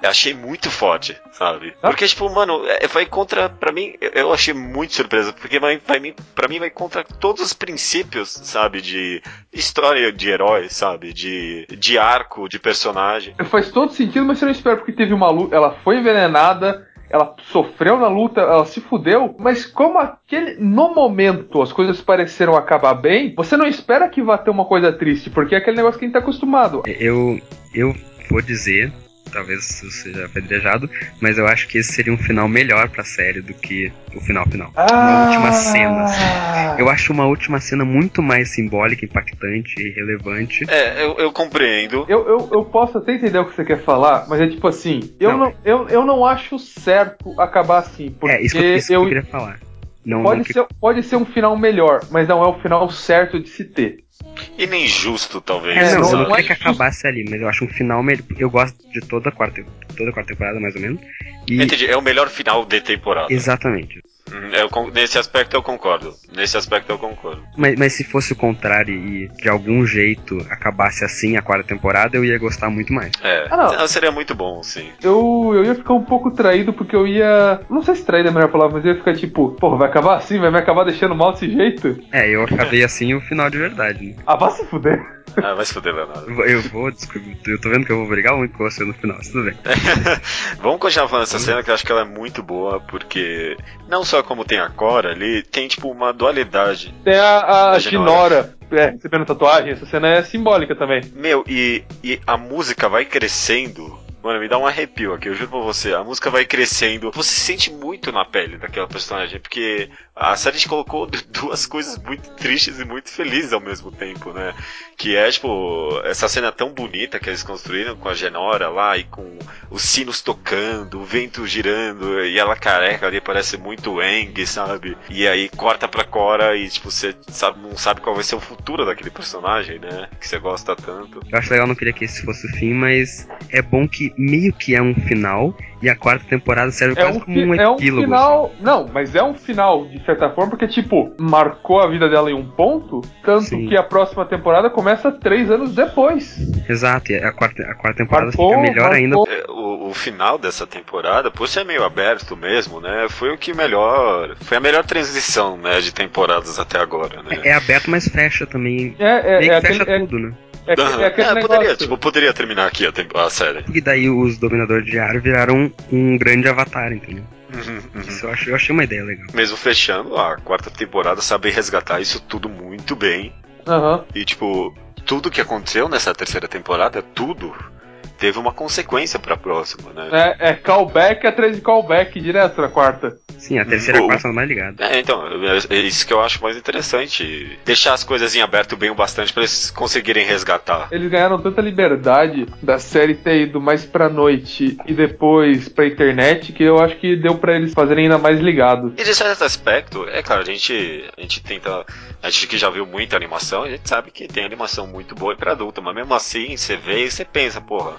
Eu achei muito forte, sabe? Ah. Porque, tipo, mano, é- vai contra. Pra mim, eu- achei muito surpresa. Porque vai, vai, pra mim vai contra todos os princípios, sabe? De história de herói, sabe? De, de arco, de personagem. Faz todo sentido, mas você não espera porque teve uma luta. Ela foi envenenada, ela sofreu na luta, ela se fudeu. Mas como aquele. No momento as coisas pareceram acabar bem, você não espera que vá ter uma coisa triste, porque é aquele negócio que a gente tá acostumado. Eu, eu vou dizer, talvez eu seja apedrejado, mas eu acho que esse seria um final melhor pra série do que o final final. Uma última cena. assim. Eu acho uma última cena muito mais simbólica, impactante e relevante. É, eu, eu compreendo. Eu, eu, eu posso até entender o que você quer falar, mas é tipo assim, eu Não. não, eu, eu não acho certo acabar assim, porque é, isso, que eu- isso que eu, eu queria falar. Não, não pode, que- ser, pode ser um final melhor, mas não é o final certo de se ter. E nem justo, talvez. É, não, não eu não é queria que acabasse ali, mas eu acho um final melhor. Eu gosto de toda a quarta, toda a quarta temporada, mais ou menos. E, Entendi, é o melhor final de temporada. exatamente. Hum, eu nesse aspecto eu concordo. Nesse aspecto eu concordo. Mas, mas se fosse o contrário e de algum jeito acabasse assim a quarta temporada, eu ia gostar muito mais. É, Ah, seria muito bom, sim. Eu, eu ia ficar um pouco traído porque eu ia. Não sei se traído é a melhor palavra, mas eu ia ficar tipo, porra, vai acabar assim? Vai me acabar deixando mal desse jeito? É, eu acabei assim o final de verdade, né? Ah, vá se fuder. Ah, vai se fuder, Leonardo. Eu vou- Eu vou, desculpa, eu tô vendo que eu vou brigar muito com você no final, mas tudo bem. (laughs) Vamos continuar falando dessa cena que eu acho que ela é muito boa, porque não só como tem a Cora ali, tem tipo uma dualidade. Tem a, a A Ginora, é, recebendo tatuagem, essa cena é simbólica também. Meu, e, e a música vai crescendo. Mano, me dá um arrepio aqui, eu juro pra você. A música vai crescendo. Você se sente muito na pele daquela personagem, porque a série te colocou (laughs) duas coisas muito tristes e muito felizes ao mesmo tempo, né? Que é, tipo, essa cena tão bonita que eles construíram com a Genora lá e com os sinos tocando, o vento girando e ela careca ali, parece muito Eng, sabe? E aí corta pra Cora e, tipo, você sabe, não sabe qual vai ser o futuro daquele personagem, né? Que você gosta tanto. Eu acho legal, não queria que esse fosse o fim, mas é bom que meio que é um final e a quarta temporada serve É quase um, como um é um epílogo. final. Não, mas é um final, de certa forma, porque, tipo, marcou a vida dela em um ponto, tanto Sim. que a próxima temporada começa três anos depois. assim. Exato, e a quarta, a quarta temporada Marcou, fica melhor ainda. marcou. É, O, o final dessa temporada, por ser meio aberto mesmo, né? Foi o que melhor. Foi a melhor transição, né? De temporadas até agora, né? É aberto, mas fecha também. É, é, meio é fecha aquele, é, tudo, né? É, aquele- Aham. é aquele É, negócio. poderia, tipo, poderia terminar aqui a, a série. E daí os dominadores de ar viraram um grande avatar, entendeu? Isso eu, achei, eu achei uma ideia legal. Mesmo fechando, a quarta temporada sabe resgatar isso tudo muito bem. Aham. E, tipo, tudo que aconteceu nessa terceira temporada, tudo, teve uma consequência pra próxima, né? É, é callback atrás de callback direto na quarta. Sim, a terceira e a quarta são mais ligadas. É, então, é é isso que eu acho mais interessante. Deixar as coisas em aberto bem o bastante pra eles conseguirem resgatar. Eles ganharam tanta liberdade da série ter ido mais pra noite e depois pra internet que eu acho que deu pra eles fazerem ainda mais ligado. E de certo aspecto, é claro, a gente, a gente tenta. A gente que já viu muita animação, a gente sabe que tem animação muito boa pra adulto, mas mesmo assim você vê e você pensa, porra,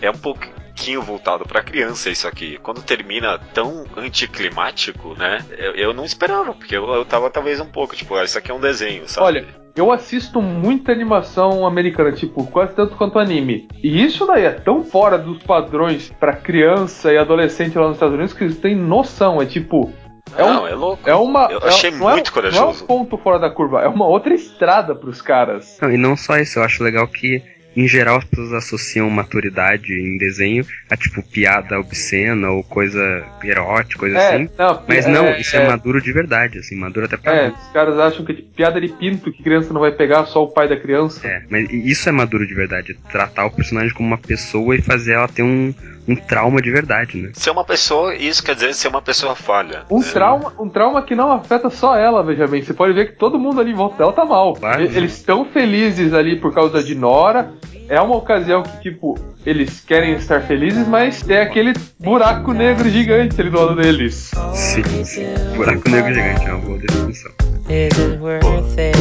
é um pouquinho voltado pra criança isso aqui. Quando termina tão anticlimático, né? Eu, eu não esperava, porque eu, eu tava talvez um pouco, tipo, ah, isso aqui é um desenho, sabe? Olha, eu assisto muita animação americana, tipo, quase tanto quanto anime. E isso daí é tão fora dos padrões pra criança e adolescente lá nos Estados Unidos que eles têm noção. É tipo. É, um- Não, é louco. é uma. Eu é- achei não é- muito Não é corajoso. um ponto fora da curva, é uma outra estrada pros caras. Não, e não só isso, eu acho legal que, em geral, as pessoas associam maturidade em desenho a, tipo, piada obscena ou coisa erótica, coisa assim. não, Mas não, isso é, maduro de verdade, assim, maduro até pra É, os caras acham que piada de pinto que criança não vai pegar, só o pai da criança. É, mas isso é maduro de verdade, tratar o personagem como uma pessoa e fazer ela ter um, um trauma de verdade, né? Ser uma pessoa, isso quer dizer ser uma pessoa falha. Um É. trauma, um trauma que não afeta só ela, veja bem. Você pode ver que todo mundo ali em volta dela tá mal. Claro. Eles estão felizes ali por causa de Nora. É uma ocasião que, tipo, eles querem estar felizes, mas tem aquele buraco negro gigante ali do lado deles. Sim, sim. Buraco negro gigante é uma boa definição. Is it worth it?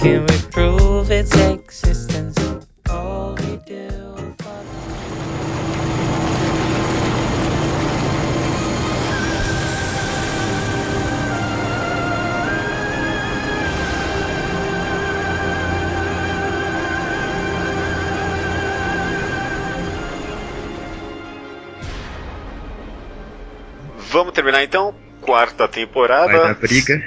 Can we prove its existence? Vamos terminar então. Quarta Vai temporada. dar briga,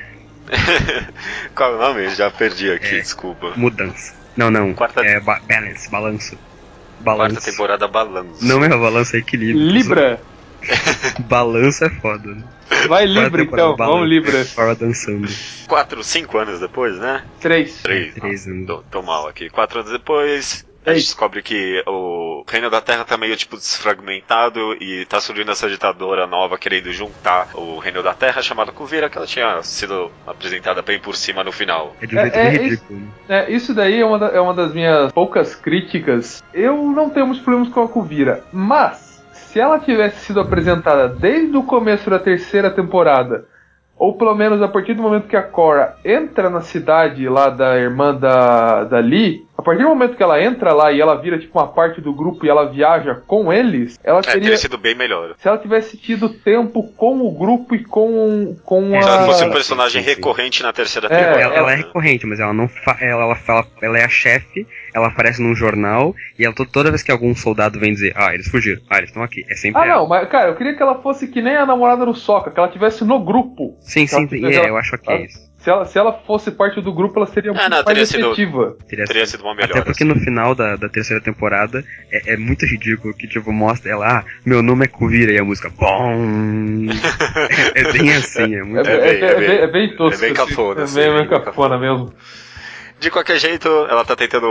(laughs) Qual é o nome? Já perdi aqui, É. desculpa. mudança. Não, não, Quarta- é ba balance, balanço. Quarta Balanço. temporada balanço. Não é balanço, é equilíbrio. Libra. (laughs) Balanço é foda, né? Vai Quarta Libra então, vamos Libra. Fora dançando. Quatro, cinco anos depois, né? Três. Três. Três Nossa, anos. Tô, tô mal aqui. Quatro anos depois. A gente descobre que o Reino da Terra tá meio tipo desfragmentado e tá surgindo essa ditadora nova querendo juntar o Reino da Terra chamada Kuvira, que ela tinha sido apresentada bem por cima no final. É É- é ridículo. né? É, isso daí é uma, da- é uma das minhas poucas críticas. Eu não tenho muitos problemas com a Kuvira, mas se ela tivesse sido apresentada desde o começo da terceira temporada, ou pelo menos a partir do momento que a Cora entra na cidade lá da irmã da, da Lee, a partir do momento que ela entra lá e ela vira tipo uma parte do grupo e ela viaja com eles, ela É, teria. teria sido bem melhor. Se ela tivesse tido tempo com o grupo e com, com É, Se ela a. fosse um sim, personagem sim, sim. recorrente na terceira É, temporada. Ela, ela é recorrente, mas ela não fa ela, ela fala, ela é a chefe, ela aparece num jornal e ela to- toda vez que algum soldado vem dizer, ah, eles fugiram, ah, eles estão aqui, é sempre Ah, ela. não, mas, cara, eu queria que ela fosse que nem a namorada do Soca, que ela tivesse no grupo. Sim, sim, Ela- sim, ela- é, eu acho ok ela- isso. Se ela, se ela fosse parte do grupo, ela seria muito Ah, não, mais efetiva. Teria Teria sido- uma melhor. Até porque no final da, da terceira temporada é, é muito ridículo que, tipo, mostra ela, ah, meu nome é Kuvira e a música, bom. é, (laughs) é bem assim, é muito. É, É é- bem- é é bem, bem- é bem tosco. é bem cafona, É assim, bem, bem bem cafona cafona. mesmo. De qualquer jeito, ela tá tentando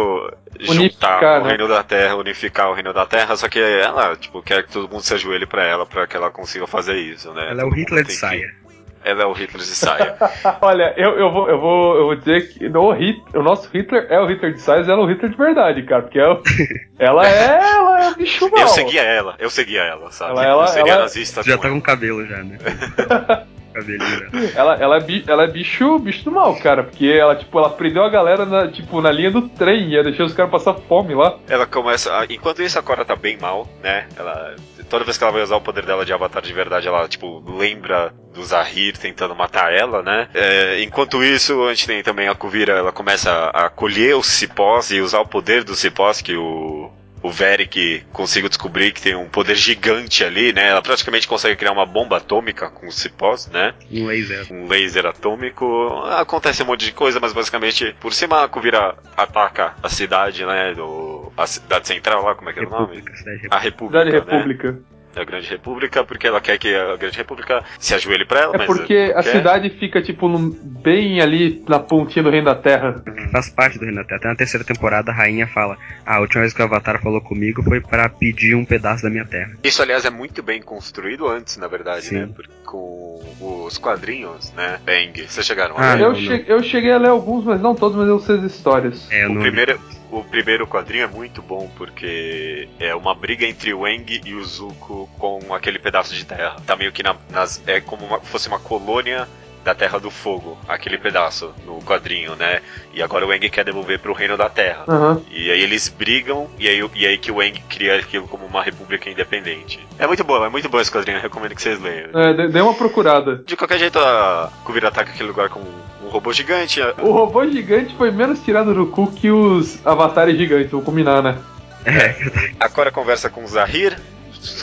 juntar Unificar, o né? Reino da Terra, unificar o Reino da Terra, só que ela, tipo, quer que todo mundo se ajoelhe pra ela pra que ela consiga fazer isso, né? Ela é o Todo Hitler de tem que- saia. Ela é o Hitler de saia. (laughs) Olha, eu, eu, vou, eu, vou, eu vou dizer que no Hit, o nosso Hitler é o Hitler de size, ela é o Hitler de verdade, cara. Porque ela, (laughs) ela é. Ela é bicho mal. eu seguia ela, eu seguia ela, sabe? Ela- ela- eu seria ela- nazista Já com tá ela. com cabelo já, né? (laughs) Cabelinho. Ela, ela, é, bi- ela é bicho, bicho do mal, cara. Porque ela, tipo, ela prendeu a galera na, tipo, na linha do trem, ia deixar os caras passar fome lá. Ela começa. a- enquanto isso, a Cora tá bem mal, né? Ela. Toda vez que ela vai usar o poder dela de avatar de verdade, ela, tipo, lembra do Zahir tentando matar ela, né? É, enquanto isso, a gente tem também a Kuvira, ela começa a colher os cipós e usar o poder dos cipós que o. O Veric conseguiu descobrir que tem um poder gigante ali, né? Ela praticamente consegue criar uma bomba atômica com os cipós, né? Um laser. um laser atômico. Acontece um monte de coisa, mas basicamente, por cima a Kuvira ataca a cidade, né? Do, a cidade central lá, como é que é o nome? República, A. República. Cidade né? República. A Grande República, porque ela quer que a Grande República se ajoelhe pra ela, É mas. porque a quer. cidade fica, tipo, no- bem ali na pontinha do Reino da Terra. Faz parte do Reino da Terra. Até na terceira temporada a rainha fala: Ah, a última vez que o Avatar falou comigo foi pra pedir um pedaço da minha terra. Isso, aliás, é muito bem construído antes, na verdade, Sim. né? Com os quadrinhos, né? Bang. Vocês chegaram a Ah, ler? eu, não, che- eu cheguei a ler alguns, mas não todos, mas eu sei as histórias. É, eu O não. primeiro, o primeiro quadrinho é muito bom porque é uma briga entre o Eng e o Zuko com aquele pedaço de terra. Tá meio que na- nas, é como uma, fosse uma colônia da Terra do Fogo, aquele pedaço no quadrinho, né? E agora o Aang quer devolver pro Reino da Terra. Aham. E aí eles brigam, e aí, e aí que o Aang cria aquilo como uma república independente. É muito bom, é muito bom esse quadrinho, eu recomendo que vocês leiam. É, dê- dê uma procurada. De qualquer jeito, a Kuvira ataca aquele lugar com um robô gigante. a- O robô gigante foi menos tirado do cu que os avatares gigantes, vou combinar, né? É, A Cora conversa com o Zahir,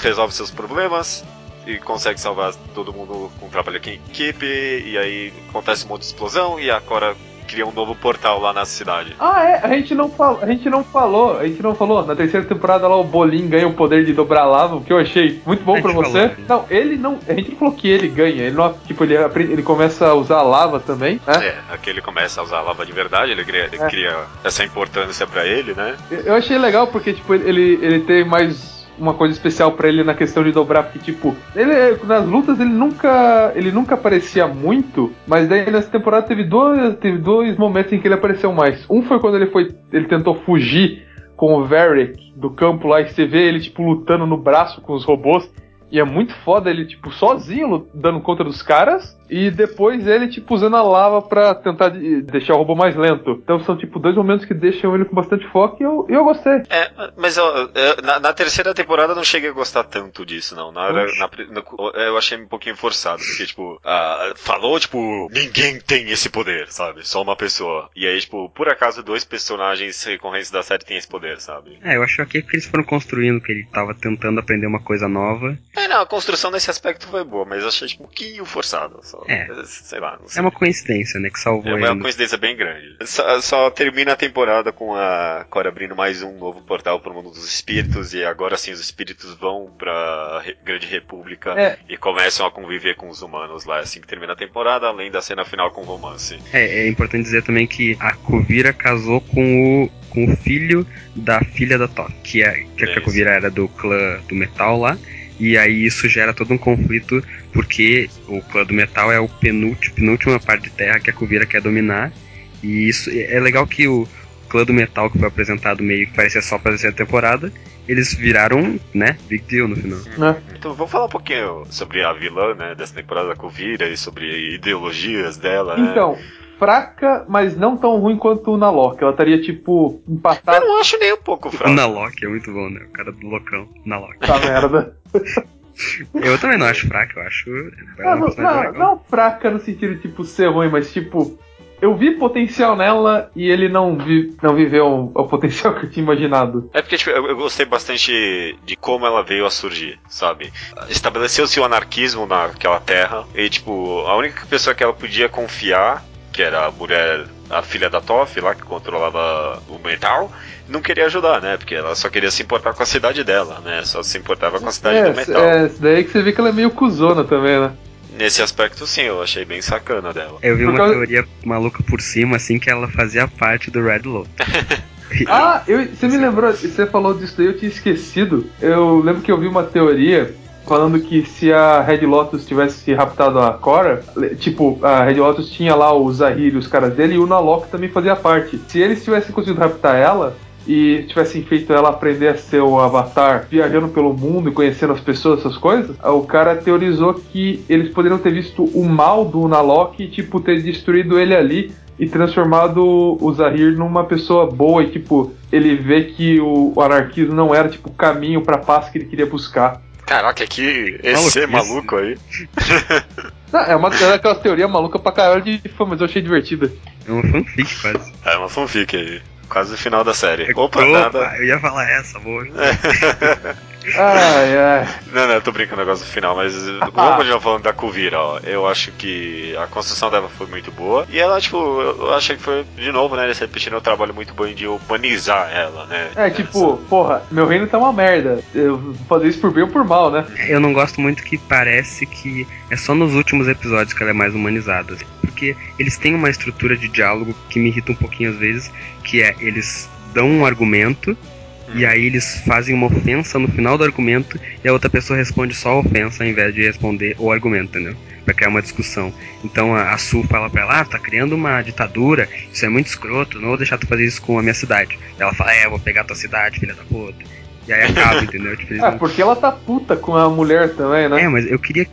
resolve seus problemas e consegue salvar todo mundo com trabalho aqui em equipe. E aí acontece um monte de explosão e a Cora cria um novo portal lá na cidade. Ah, é, a gente não falou, a gente não falou, a gente não falou. Na terceira temporada lá o Bolin ganha o poder de dobrar lava, o que eu achei muito bom A pra gente você. falou. Não, ele não, a gente não falou que ele ganha, ele não, tipo, ele aprende, ele começa a usar a lava também, né? É, aqui ele começa a usar a lava de verdade, ele cria, ele É. cria essa importância pra ele, né? Eu- Eu achei legal porque, tipo, ele, ele tem mais uma coisa especial pra ele na questão de dobrar, porque, tipo, ele nas lutas ele nunca ele nunca aparecia muito, mas daí nessa temporada teve dois, teve dois momentos em que ele apareceu mais. Um foi quando ele foi ele tentou fugir com o Varric do campo lá e você vê ele, tipo, lutando no braço com os robôs. E é muito foda ele, tipo, sozinho dando conta dos caras. E depois ele, tipo, usando a lava pra tentar de- deixar o robô mais lento. Então são, tipo, dois momentos que deixam ele com bastante foco e eu, eu gostei. É, mas eu, eu- na, na terceira temporada eu não cheguei a gostar tanto disso, não. Na na no- eu achei um pouquinho forçado, porque, tipo, ah, falou, tipo, ninguém tem esse poder, sabe? Só uma pessoa. E aí, tipo, por acaso, dois personagens recorrentes da série têm esse poder, sabe? É, eu acho que que eles foram construindo, que ele tava tentando aprender uma coisa nova. É, não, a construção nesse aspecto foi boa, mas eu achei, tipo, um pouquinho forçado. Só, É. Sei lá, não É sei. uma coincidência, né, que salvou É uma ele. coincidência bem grande. Só, só termina a temporada com a Cora abrindo mais um novo portal pro mundo dos espíritos e agora sim os espíritos vão pra Grande República É. e começam a conviver com os humanos lá. É assim que termina a temporada, além da cena final com romance. É, é importante dizer também que a Kuvira casou com o, com o filho da filha da Top, que, é, que É a isso. Kuvira era do clã do metal lá. E aí isso gera todo um conflito, porque o clã do metal é o penúltimo, penúltima parte de terra que a Kuvira quer dominar. E isso é legal que o clã do metal que foi apresentado meio que parecia só pra terceira temporada, eles viraram, né, big deal no final. Né? Então vamos falar um pouquinho sobre a vilã, né, dessa temporada da Kuvira e sobre ideologias dela, né? Fraca, mas não tão ruim quanto o Nalok. Ela estaria, tipo, Eu empatada não acho nem um pouco O fraco. Nalok é muito bom, né? O cara do loucão, Nalok. essa merda. Eu também não acho fraco, eu acho. É Não, uma não, não, legal. não fraca no sentido de, tipo, ser ruim, mas, tipo, eu vi potencial nela e ele não, vi, não viveu o potencial que eu tinha imaginado. É porque tipo, eu, eu gostei bastante de como ela veio a surgir, sabe? Estabeleceu-se o anarquismo naquela terra e, tipo, a única pessoa que ela podia confiar, que era a mulher, a filha da Toff lá, que controlava o metal, não queria ajudar, né? Porque ela só queria se importar com a cidade dela, né? Só se importava com a cidade É, do metal. é, isso daí que você vê que ela é meio cuzona também, né? Nesse aspecto, sim, eu achei bem sacana dela. Eu vi uma causa- teoria maluca por cima, assim, que ela fazia parte do Red Low. (laughs) Ah, eu, você me lembrou, você falou disso daí, eu tinha esquecido. Eu lembro que eu vi uma teoria falando que se a Red Lotus tivesse raptado a Cora, tipo, a Red Lotus tinha lá o Zahir e os caras dele, e o Nalok também fazia parte. Se eles tivessem conseguido raptar ela e tivessem feito ela aprender a ser o Avatar, viajando pelo mundo e conhecendo as pessoas, essas coisas, o cara teorizou que eles poderiam ter visto o mal do Nalok e, tipo, ter destruído ele ali e transformado o Zahir numa pessoa boa e, tipo, ele vê que o anarquismo não era, tipo, o caminho pra paz que ele queria buscar. Caraca, que esse Maluquice. maluco aí. (laughs) Não, é uma é aquela teoria maluca pra caralho de fã, mas eu achei divertida. É uma fanfic quase. É uma fanfic aí. Quase o final da série. Opa, Opa, nada. eu ia falar essa, boa. (laughs) Ai, ai. Não, não, eu tô brincando agora no final, mas Ah. vamos continuar falando da Kuvira, ó. Eu acho que a construção dela foi muito boa. E ela, tipo, eu achei que foi, de novo, né, eles repetindo o trabalho muito bom de humanizar ela, né? É, tipo, porra, meu reino tá uma merda. Eu vou fazer isso por bem ou por mal, né? Eu não gosto muito que parece que é só nos últimos episódios que ela é mais humanizada. Porque eles têm uma estrutura de diálogo que me irrita um pouquinho às vezes, que é eles dão um argumento e aí eles fazem uma ofensa no final do argumento e a outra pessoa responde só a ofensa ao invés de responder o argumento, entendeu? Pra criar uma discussão. Então a, a Sul fala pra ela, ah, tá criando uma ditadura, isso é muito escroto, não vou deixar tu fazer isso com a minha cidade. Ela fala, é, vou pegar tua cidade, filha da puta. E aí acaba, (laughs) entendeu? Tipo, É, não- porque ela tá puta com a mulher também, né? é, mas eu queria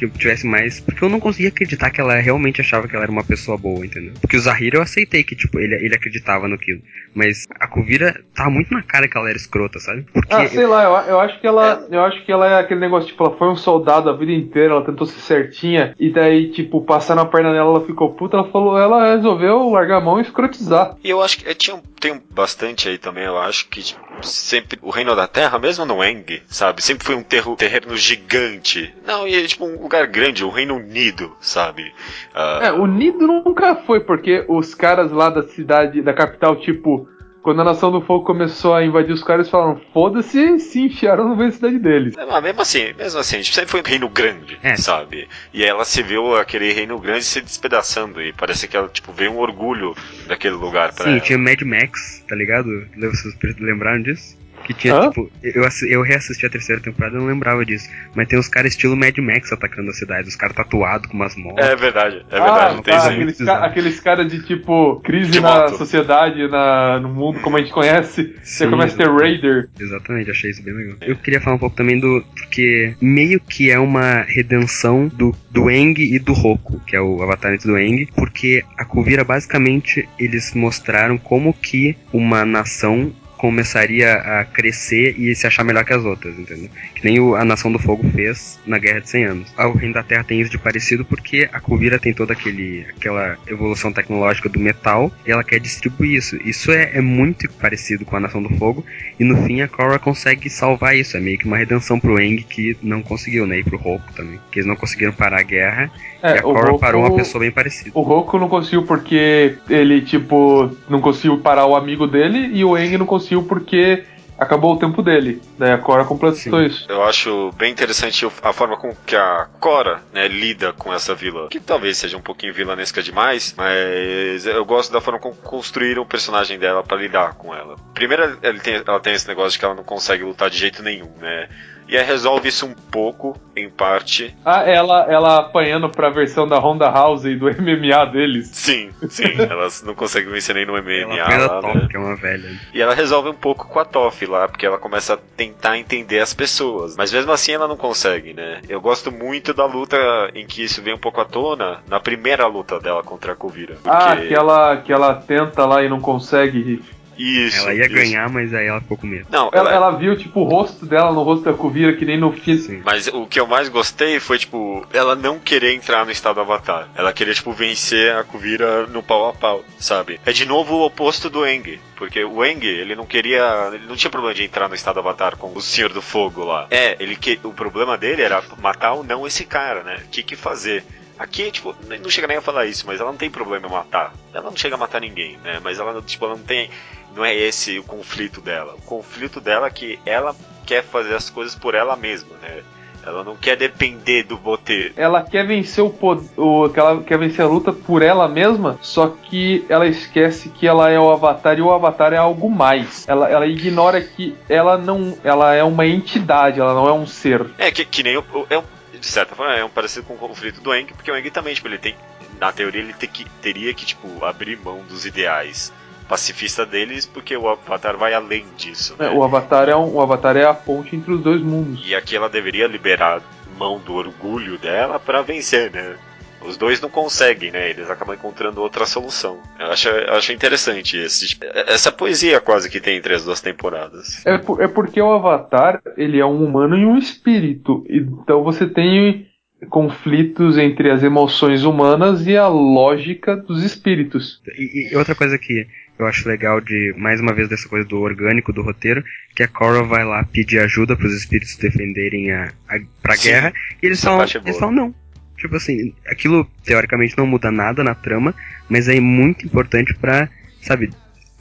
que eu tivesse mais. Porque eu não conseguia acreditar que ela realmente achava que ela era uma pessoa boa, entendeu? Porque o Zahir eu aceitei que, tipo, ele, ele acreditava naquilo. Mas a Kuvira tava muito na cara que ela era escrota, sabe? Porque. Ah, sei lá, eu, eu acho que ela. Eu acho que ela é aquele negócio, tipo, ela foi um soldado a vida inteira, ela tentou ser certinha, e daí, tipo, passaram a perna nela, ela ficou puta, ela falou, ela resolveu largar a mão e escrotizar. E eu acho que é, tinha, um- tem um bastante aí também, eu acho que tipo, sempre o Reino da Terra, mesmo no Eng, sabe? Sempre foi um terro, terreno gigante. Não, e tipo um lugar grande, o Reino Unido, sabe? Ah, É, unido nunca foi, porque os caras lá da cidade, da capital, tipo, quando a Nação do Fogo começou a invadir os caras, falaram, foda-se, e se enfiaram no meio da cidade deles. É, Mas mesmo assim, mesmo assim, a gente sempre foi um reino grande, É. sabe? E ela se viu aquele reino grande se despedaçando e parece que ela, tipo, veio um orgulho daquele lugar pra Sim, ela. tinha Mad Max, tá ligado? Vocês lembraram disso? Que tinha, Hã? tipo, eu, eu reassisti a terceira temporada e não lembrava disso. Mas tem uns caras estilo Mad Max atacando a cidade, os caras tatuados com umas motos. É verdade, é verdade, ah, tem tá, aqueles, ca- aqueles caras de tipo, crise De na moto. sociedade, na, no mundo como a gente conhece, você Sim, começa a ter. Raider. Exatamente, achei isso bem legal. Eu queria falar um pouco também do. Porque meio que é uma redenção do, do Eng e do Roku, que é o avatar do Eng, porque a Kuvira basicamente eles mostraram como que uma nação começaria a crescer e se achar melhor que as outras, entendeu? Que nem o- a Nação do Fogo fez na Guerra de 100 Anos. O Reino da Terra tem isso de parecido porque a Kuvira tem toda aquele, aquela evolução tecnológica do metal e ela quer distribuir isso. Isso é, é muito parecido com a Nação do Fogo e no fim a Korra consegue salvar isso. É meio que uma redenção pro Eng que não conseguiu, né? E pro Roku também. Que eles não conseguiram parar a guerra e a É, Korra Roku- parou uma pessoa bem parecida. O Roku não conseguiu porque ele, tipo, não conseguiu parar o amigo dele, e o Eng não conseguiu porque acabou o tempo dele. Daí a Korra completou Sim. isso. Eu acho bem interessante a forma com que a Cora né, lida com essa vila. Que talvez seja um pouquinho vilanesca demais, mas eu gosto da forma como construíram o personagem dela pra lidar com ela. Primeiro, ele tem- ela tem esse negócio de que ela não consegue lutar de jeito nenhum, né? E aí resolve isso um pouco, em parte. Ah, ela, ela apanhando pra versão da Honda House e do (laughs) MMA deles. Sim, sim, (laughs) elas não conseguem vencer nem no MMA Ela lá, né? que é uma velha. E ela resolve um pouco com a Toff lá, porque ela começa a tentar entender as pessoas. Mas mesmo assim ela não consegue, né? Eu gosto muito da luta em que isso vem um pouco à tona, na primeira luta dela contra a Kuvira. Ah, porque- que ela, que ela tenta lá e não consegue. Isso. ela ia isso. ganhar, mas aí ela ficou com medo. Não, Ela, ela- ela viu, tipo, o rosto dela no rosto da Kuvira, que nem no filme. Sim. Mas o que eu mais gostei foi, tipo, ela não querer entrar no estado Avatar. Ela queria, tipo, vencer a Kuvira no pau a pau, sabe? É de novo o oposto do Eng. Porque o Eng, ele não queria. Ele não tinha problema de entrar no estado Avatar com o Senhor do Fogo lá. É, ele que. O problema dele era matar ou não esse cara, né? O que, que fazer? Aqui, tipo, não chega nem a falar isso, mas ela não tem problema em matar. Ela não chega a matar ninguém, né? Mas ela, tipo, ela não tem. Não é esse o conflito dela. O conflito dela é que ela quer fazer as coisas por ela mesma, né? Ela não quer depender do Boter. Ela quer vencer o, o ela quer vencer a luta por ela mesma, só que ela esquece que ela é o Avatar e o Avatar é algo mais. Ela, ela ignora que ela não, ela é uma entidade, ela não é um ser. É, que, que nem o. é um- de certa forma, é um parecido com o conflito do Eng, porque o Eng também, tipo, ele tem. Na teoria, ele que, teria que, tipo, abrir mão dos ideais pacifistas deles, porque o Avatar vai além disso. É, Né? O Avatar é um, o Avatar é a ponte entre os dois mundos. E aqui ela deveria liberar mão do orgulho dela pra vencer, né? Os dois não conseguem, né? Eles acabam encontrando outra solução. Eu acho, eu acho interessante esse, essa poesia quase que tem entre as duas temporadas. É, por- é porque o Avatar, ele é um humano e um espírito. Então você tem conflitos entre as emoções humanas e a lógica dos espíritos. E, e outra coisa que eu acho legal de, mais uma vez, dessa coisa do orgânico do roteiro, que a Korra vai lá pedir ajuda para os espíritos defenderem a, a pra Sim, guerra, e eles falam, é eles falam não. Tipo assim, aquilo teoricamente não muda nada na trama, mas é muito importante pra, sabe,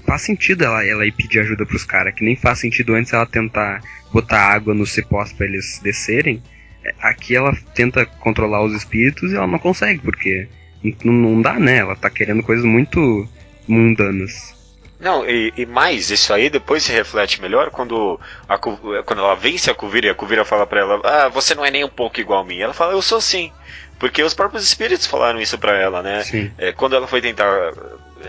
faz sentido ela, ela ir pedir ajuda pros caras, que nem faz sentido antes ela tentar botar água nos cipós pra eles descerem. É, Aqui ela tenta controlar os espíritos e ela não consegue, porque não, não dá, né? Ela tá querendo coisas muito mundanas. Não, e, e mais, isso aí depois se reflete melhor quando, a, quando ela vence a Kuvira e a Kuvira fala pra ela: Ah, você não é nem um pouco igual a mim. Ela fala: Eu sou sim. Porque os próprios espíritos falaram isso pra ela, né? É, quando ela foi tentar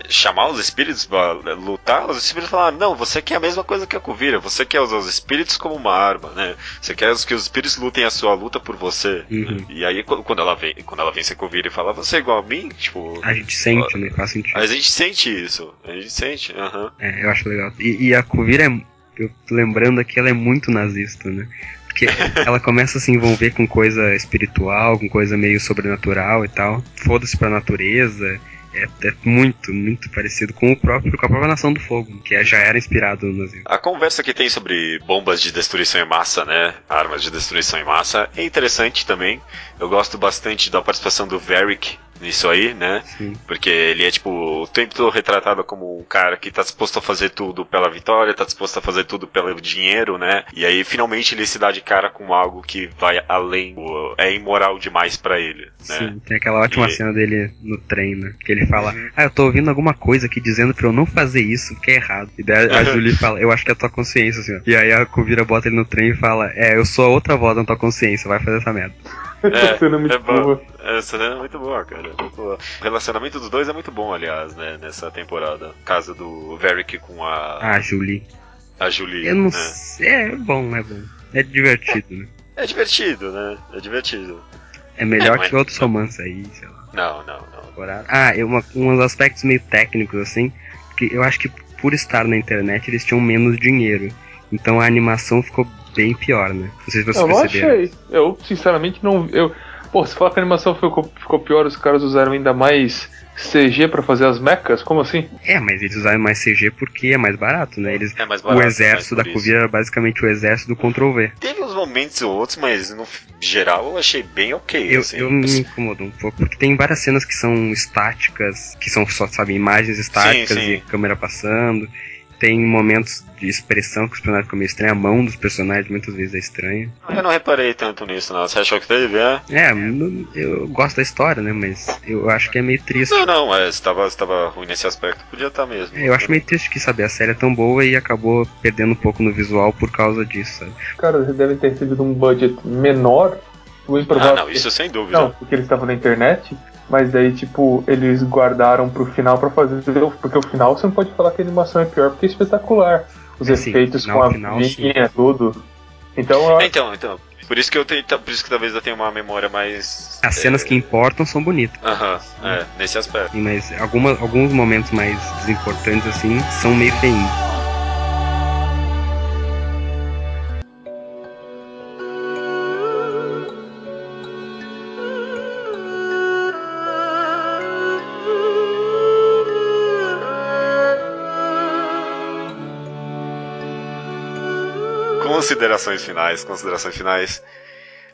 chamar os espíritos pra lutar, os espíritos falaram, não, você quer a mesma coisa que a Kuvira, você quer usar os espíritos como uma arma, né? Você quer que os espíritos lutem a sua luta por você. Uhum. E aí qu- quando ela vem, quando ela vence a Kuvira e fala, você é igual a mim, tipo. A gente sente, né? Faz sentido. A gente sente isso. A gente sente, aham. É, eu acho legal. E, e a Kuvira é. Eu tô lembrando aqui, ela é muito nazista, né? Porque (laughs) ela começa a se envolver com coisa espiritual, com coisa meio sobrenatural e tal. Foda-se pra natureza. É, é muito, muito parecido com o próprio, com a própria Nação do Fogo, que é- já era inspirado no nazismo. A conversa que tem sobre bombas de destruição em massa, né? Armas de destruição em massa, é interessante também. Eu gosto bastante da participação do Varric nisso aí, né? Sim. Porque ele é, tipo, o tempo todo retratado como um cara que tá disposto a fazer tudo pela vitória, tá disposto a fazer tudo pelo dinheiro, né? E aí, finalmente, ele se dá de cara com algo que vai além, é imoral demais pra ele, né? Sim, tem aquela ótima E- cena dele no trem, né? Que ele fala, ah, eu tô ouvindo alguma coisa aqui dizendo pra eu não fazer isso, que é errado. E daí a Julie fala, eu acho que é a tua consciência, assim, ó. E aí a Kuvira bota ele no trem e fala, é, eu sou a outra voz da tua consciência, vai fazer essa merda. Essa cena é muito bom. boa. Essa cena é muito boa, cara. Muito boa. O relacionamento dos dois é muito bom, aliás, né? Nessa temporada. O caso do Varric com a, Ah, Julie. a Julie. Eu não né? sei, é bom, é bom. É divertido, né? É divertido, né? É divertido. É melhor É, mas- que outros romances aí, sei lá. Não, não, não. Ah, e uma, uns aspectos meio técnicos, assim, que eu acho que por estar na internet eles tinham menos dinheiro. Então a animação ficou bem pior, né? Não sei se vocês Eu não perceberam. achei. Eu, sinceramente, não. Eu, pô, se falar que a animação ficou, ficou pior, os caras usaram ainda mais CG pra fazer as mechas? Como assim? É, mas eles usaram mais CG porque é mais barato, né? Eles, É mais barato, o exército mas da. Kuvira era basicamente o exército do Ctrl V. Teve uns momentos ou outros, mas no geral eu achei bem ok. Eu, assim. eu me incomodo um pouco, porque tem várias cenas que são estáticas, que são só, sabe, imagens estáticas sim. e câmera passando. Tem momentos de expressão que os personagens ficam meio estranhos, a mão dos personagens muitas vezes é estranha. Eu não reparei tanto nisso, não. Você achou que teve, é? É, eu gosto da história, né? Mas eu acho que é meio triste. Não, não, é, se tava, ruim nesse aspecto, podia estar mesmo. É, Eu acho meio triste que, sabe, a série é tão boa e acabou perdendo um pouco no visual por causa disso, sabe? Os caras devem ter recebido um budget menor. O Ah, não, isso sem dúvida. Não, porque eles estavam na internet, mas daí, tipo, eles guardaram pro final pra fazer. Porque o final você não pode falar que a animação é pior, porque é espetacular. Os É, sim, efeitos final, com a final, vinha, tudo. Então, eu É, Então, então. Por isso que eu tenho, por isso que talvez eu tenha uma memória mais. As cenas que importam são bonitas, Aham, é, nesse aspecto. sim, mas alguma, alguns momentos mais desimportantes, assim, são meio feinhos. Considerações finais, considerações finais.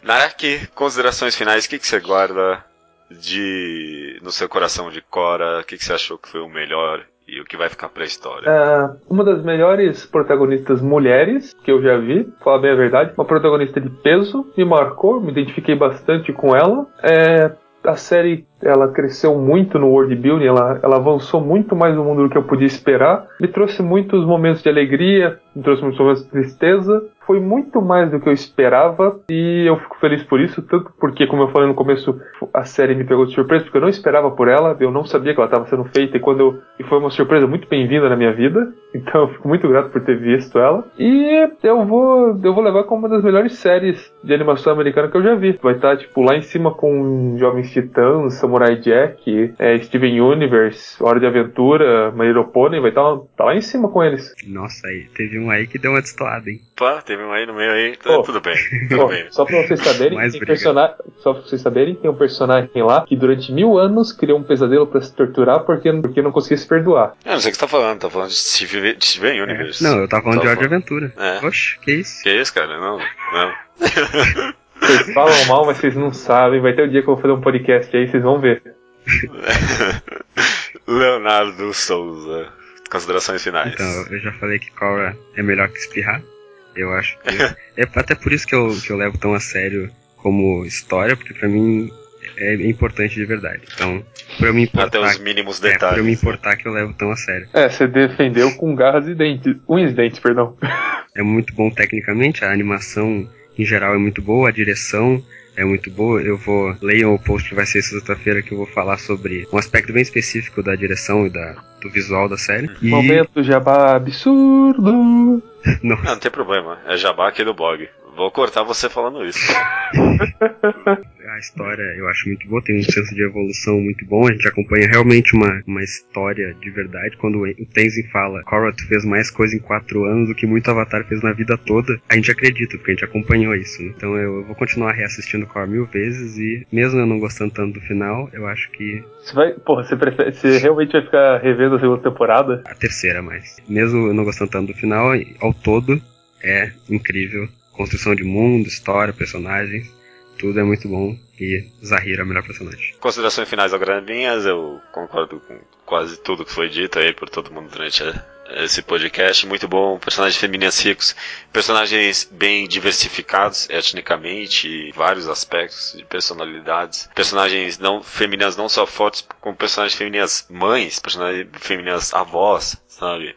Naraki, considerações finais, o que, que você guarda de no seu coração de Cora? O que, que você achou que foi o melhor e o que vai ficar pra história? É, uma das melhores protagonistas mulheres que eu já vi, falar bem a verdade, uma protagonista de peso, me marcou, me identifiquei bastante com ela. É, a série ela cresceu muito no world building, ela, ela avançou muito mais no mundo do que eu podia esperar, me trouxe muitos momentos de alegria, me trouxe muitos momentos de tristeza, foi muito mais do que eu esperava e eu fico feliz por isso, tanto porque, como eu falei no começo, a série me pegou de surpresa, porque eu não esperava por ela, eu não sabia que ela estava sendo feita e quando eu, e foi uma surpresa muito bem-vinda na minha vida, (laughs) então eu fico muito grato por ter visto ela e eu vou, eu vou levar como uma das melhores séries de animação americana que eu já vi. Vai estar tipo lá em cima com Jovens Titãs, Samurai Jack, é, Steven Universe, Hora de Aventura, My Little Pony, vai estar tá lá em cima com eles. Nossa, aí teve um aí que deu uma destoada, hein? Pá, teve um aí no meio aí. Pô. tudo bem, (laughs) tudo Ó, bem. só pra vocês saberem, tem só pra vocês saberem, tem um personagem lá que durante mil anos criou um pesadelo pra se torturar porque, porque não conseguia se perdoar. Eu não sei o que você tá falando, tá falando de Steven, de Steven Universe. Não, eu tava falando de Tá de Aventura. É. Oxe, que isso? Que isso, cara? Não, não. (laughs) Vocês falam mal, mas vocês não sabem. Vai ter um dia que eu vou fazer um podcast aí, vocês vão ver. (laughs) Leonardo Souza. Considerações finais. Então, eu já falei que Cora é melhor que espirrar. Eu acho que. é até por isso que eu, que eu levo tão a sério como história, porque pra mim é importante de verdade. Então, pra eu me Até importar. os mínimos é, pra detalhes. eu me importar que eu levo tão a sério. É, você defendeu com garras e dentes. Unhas e dentes, perdão. É muito bom tecnicamente, a animação em geral é muito boa, a direção, é muito boa. Eu vou leiam o post que vai ser sexta-feira que eu vou falar sobre um aspecto bem específico da direção e da, do visual da série. E Momento jabá absurdo. (laughs) não, Não, não tem problema. É jabá aqui do blog. Vou cortar você falando isso. (laughs) a história eu acho muito boa, tem um senso de evolução muito bom. A gente acompanha realmente uma, uma história de verdade. Quando o Tenzin fala Korra, tu fez mais coisa em quatro anos do que muito Avatar fez na vida toda, a gente acredita, porque a gente acompanhou isso. né? Então eu vou continuar reassistindo Korra mil vezes e, mesmo eu não gostando tanto do final, eu acho que Você vai. Porra, você, prefere, você realmente vai ficar revendo a segunda temporada? a terceira mais. Mesmo eu não gostando tanto do final, ao todo é incrível. Construção de mundo, história, personagens, tudo é muito bom. E Zahira é o melhor personagem. Considerações finais agora minhas, eu concordo com quase tudo que foi dito aí por todo mundo durante esse podcast. Muito bom, personagens femininas ricos, personagens bem diversificados etnicamente, vários aspectos de personalidades. Personagens não femininas não só fortes, como personagens femininas mães, personagens femininas avós, sabe?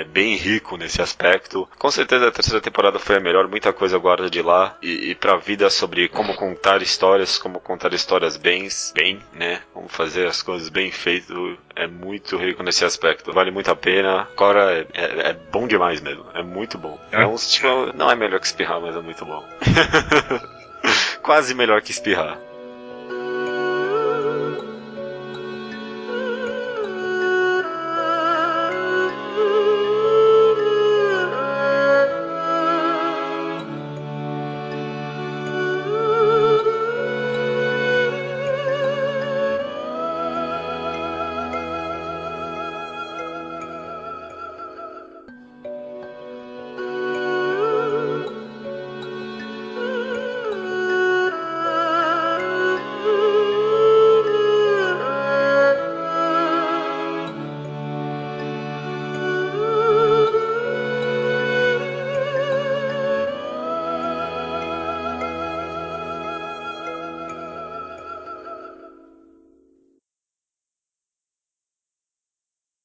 É bem rico nesse aspecto. Com certeza a terceira temporada foi a melhor, muita coisa eu guardo de lá. E, e pra vida sobre como contar histórias, como contar histórias bem, bem, né? Como fazer as coisas bem feito. É muito rico nesse aspecto. Vale muito a pena. Cora é, é- é bom demais mesmo. É muito bom. É um, tipo, não é melhor que espirrar, mas é muito bom. (laughs) Quase melhor que espirrar.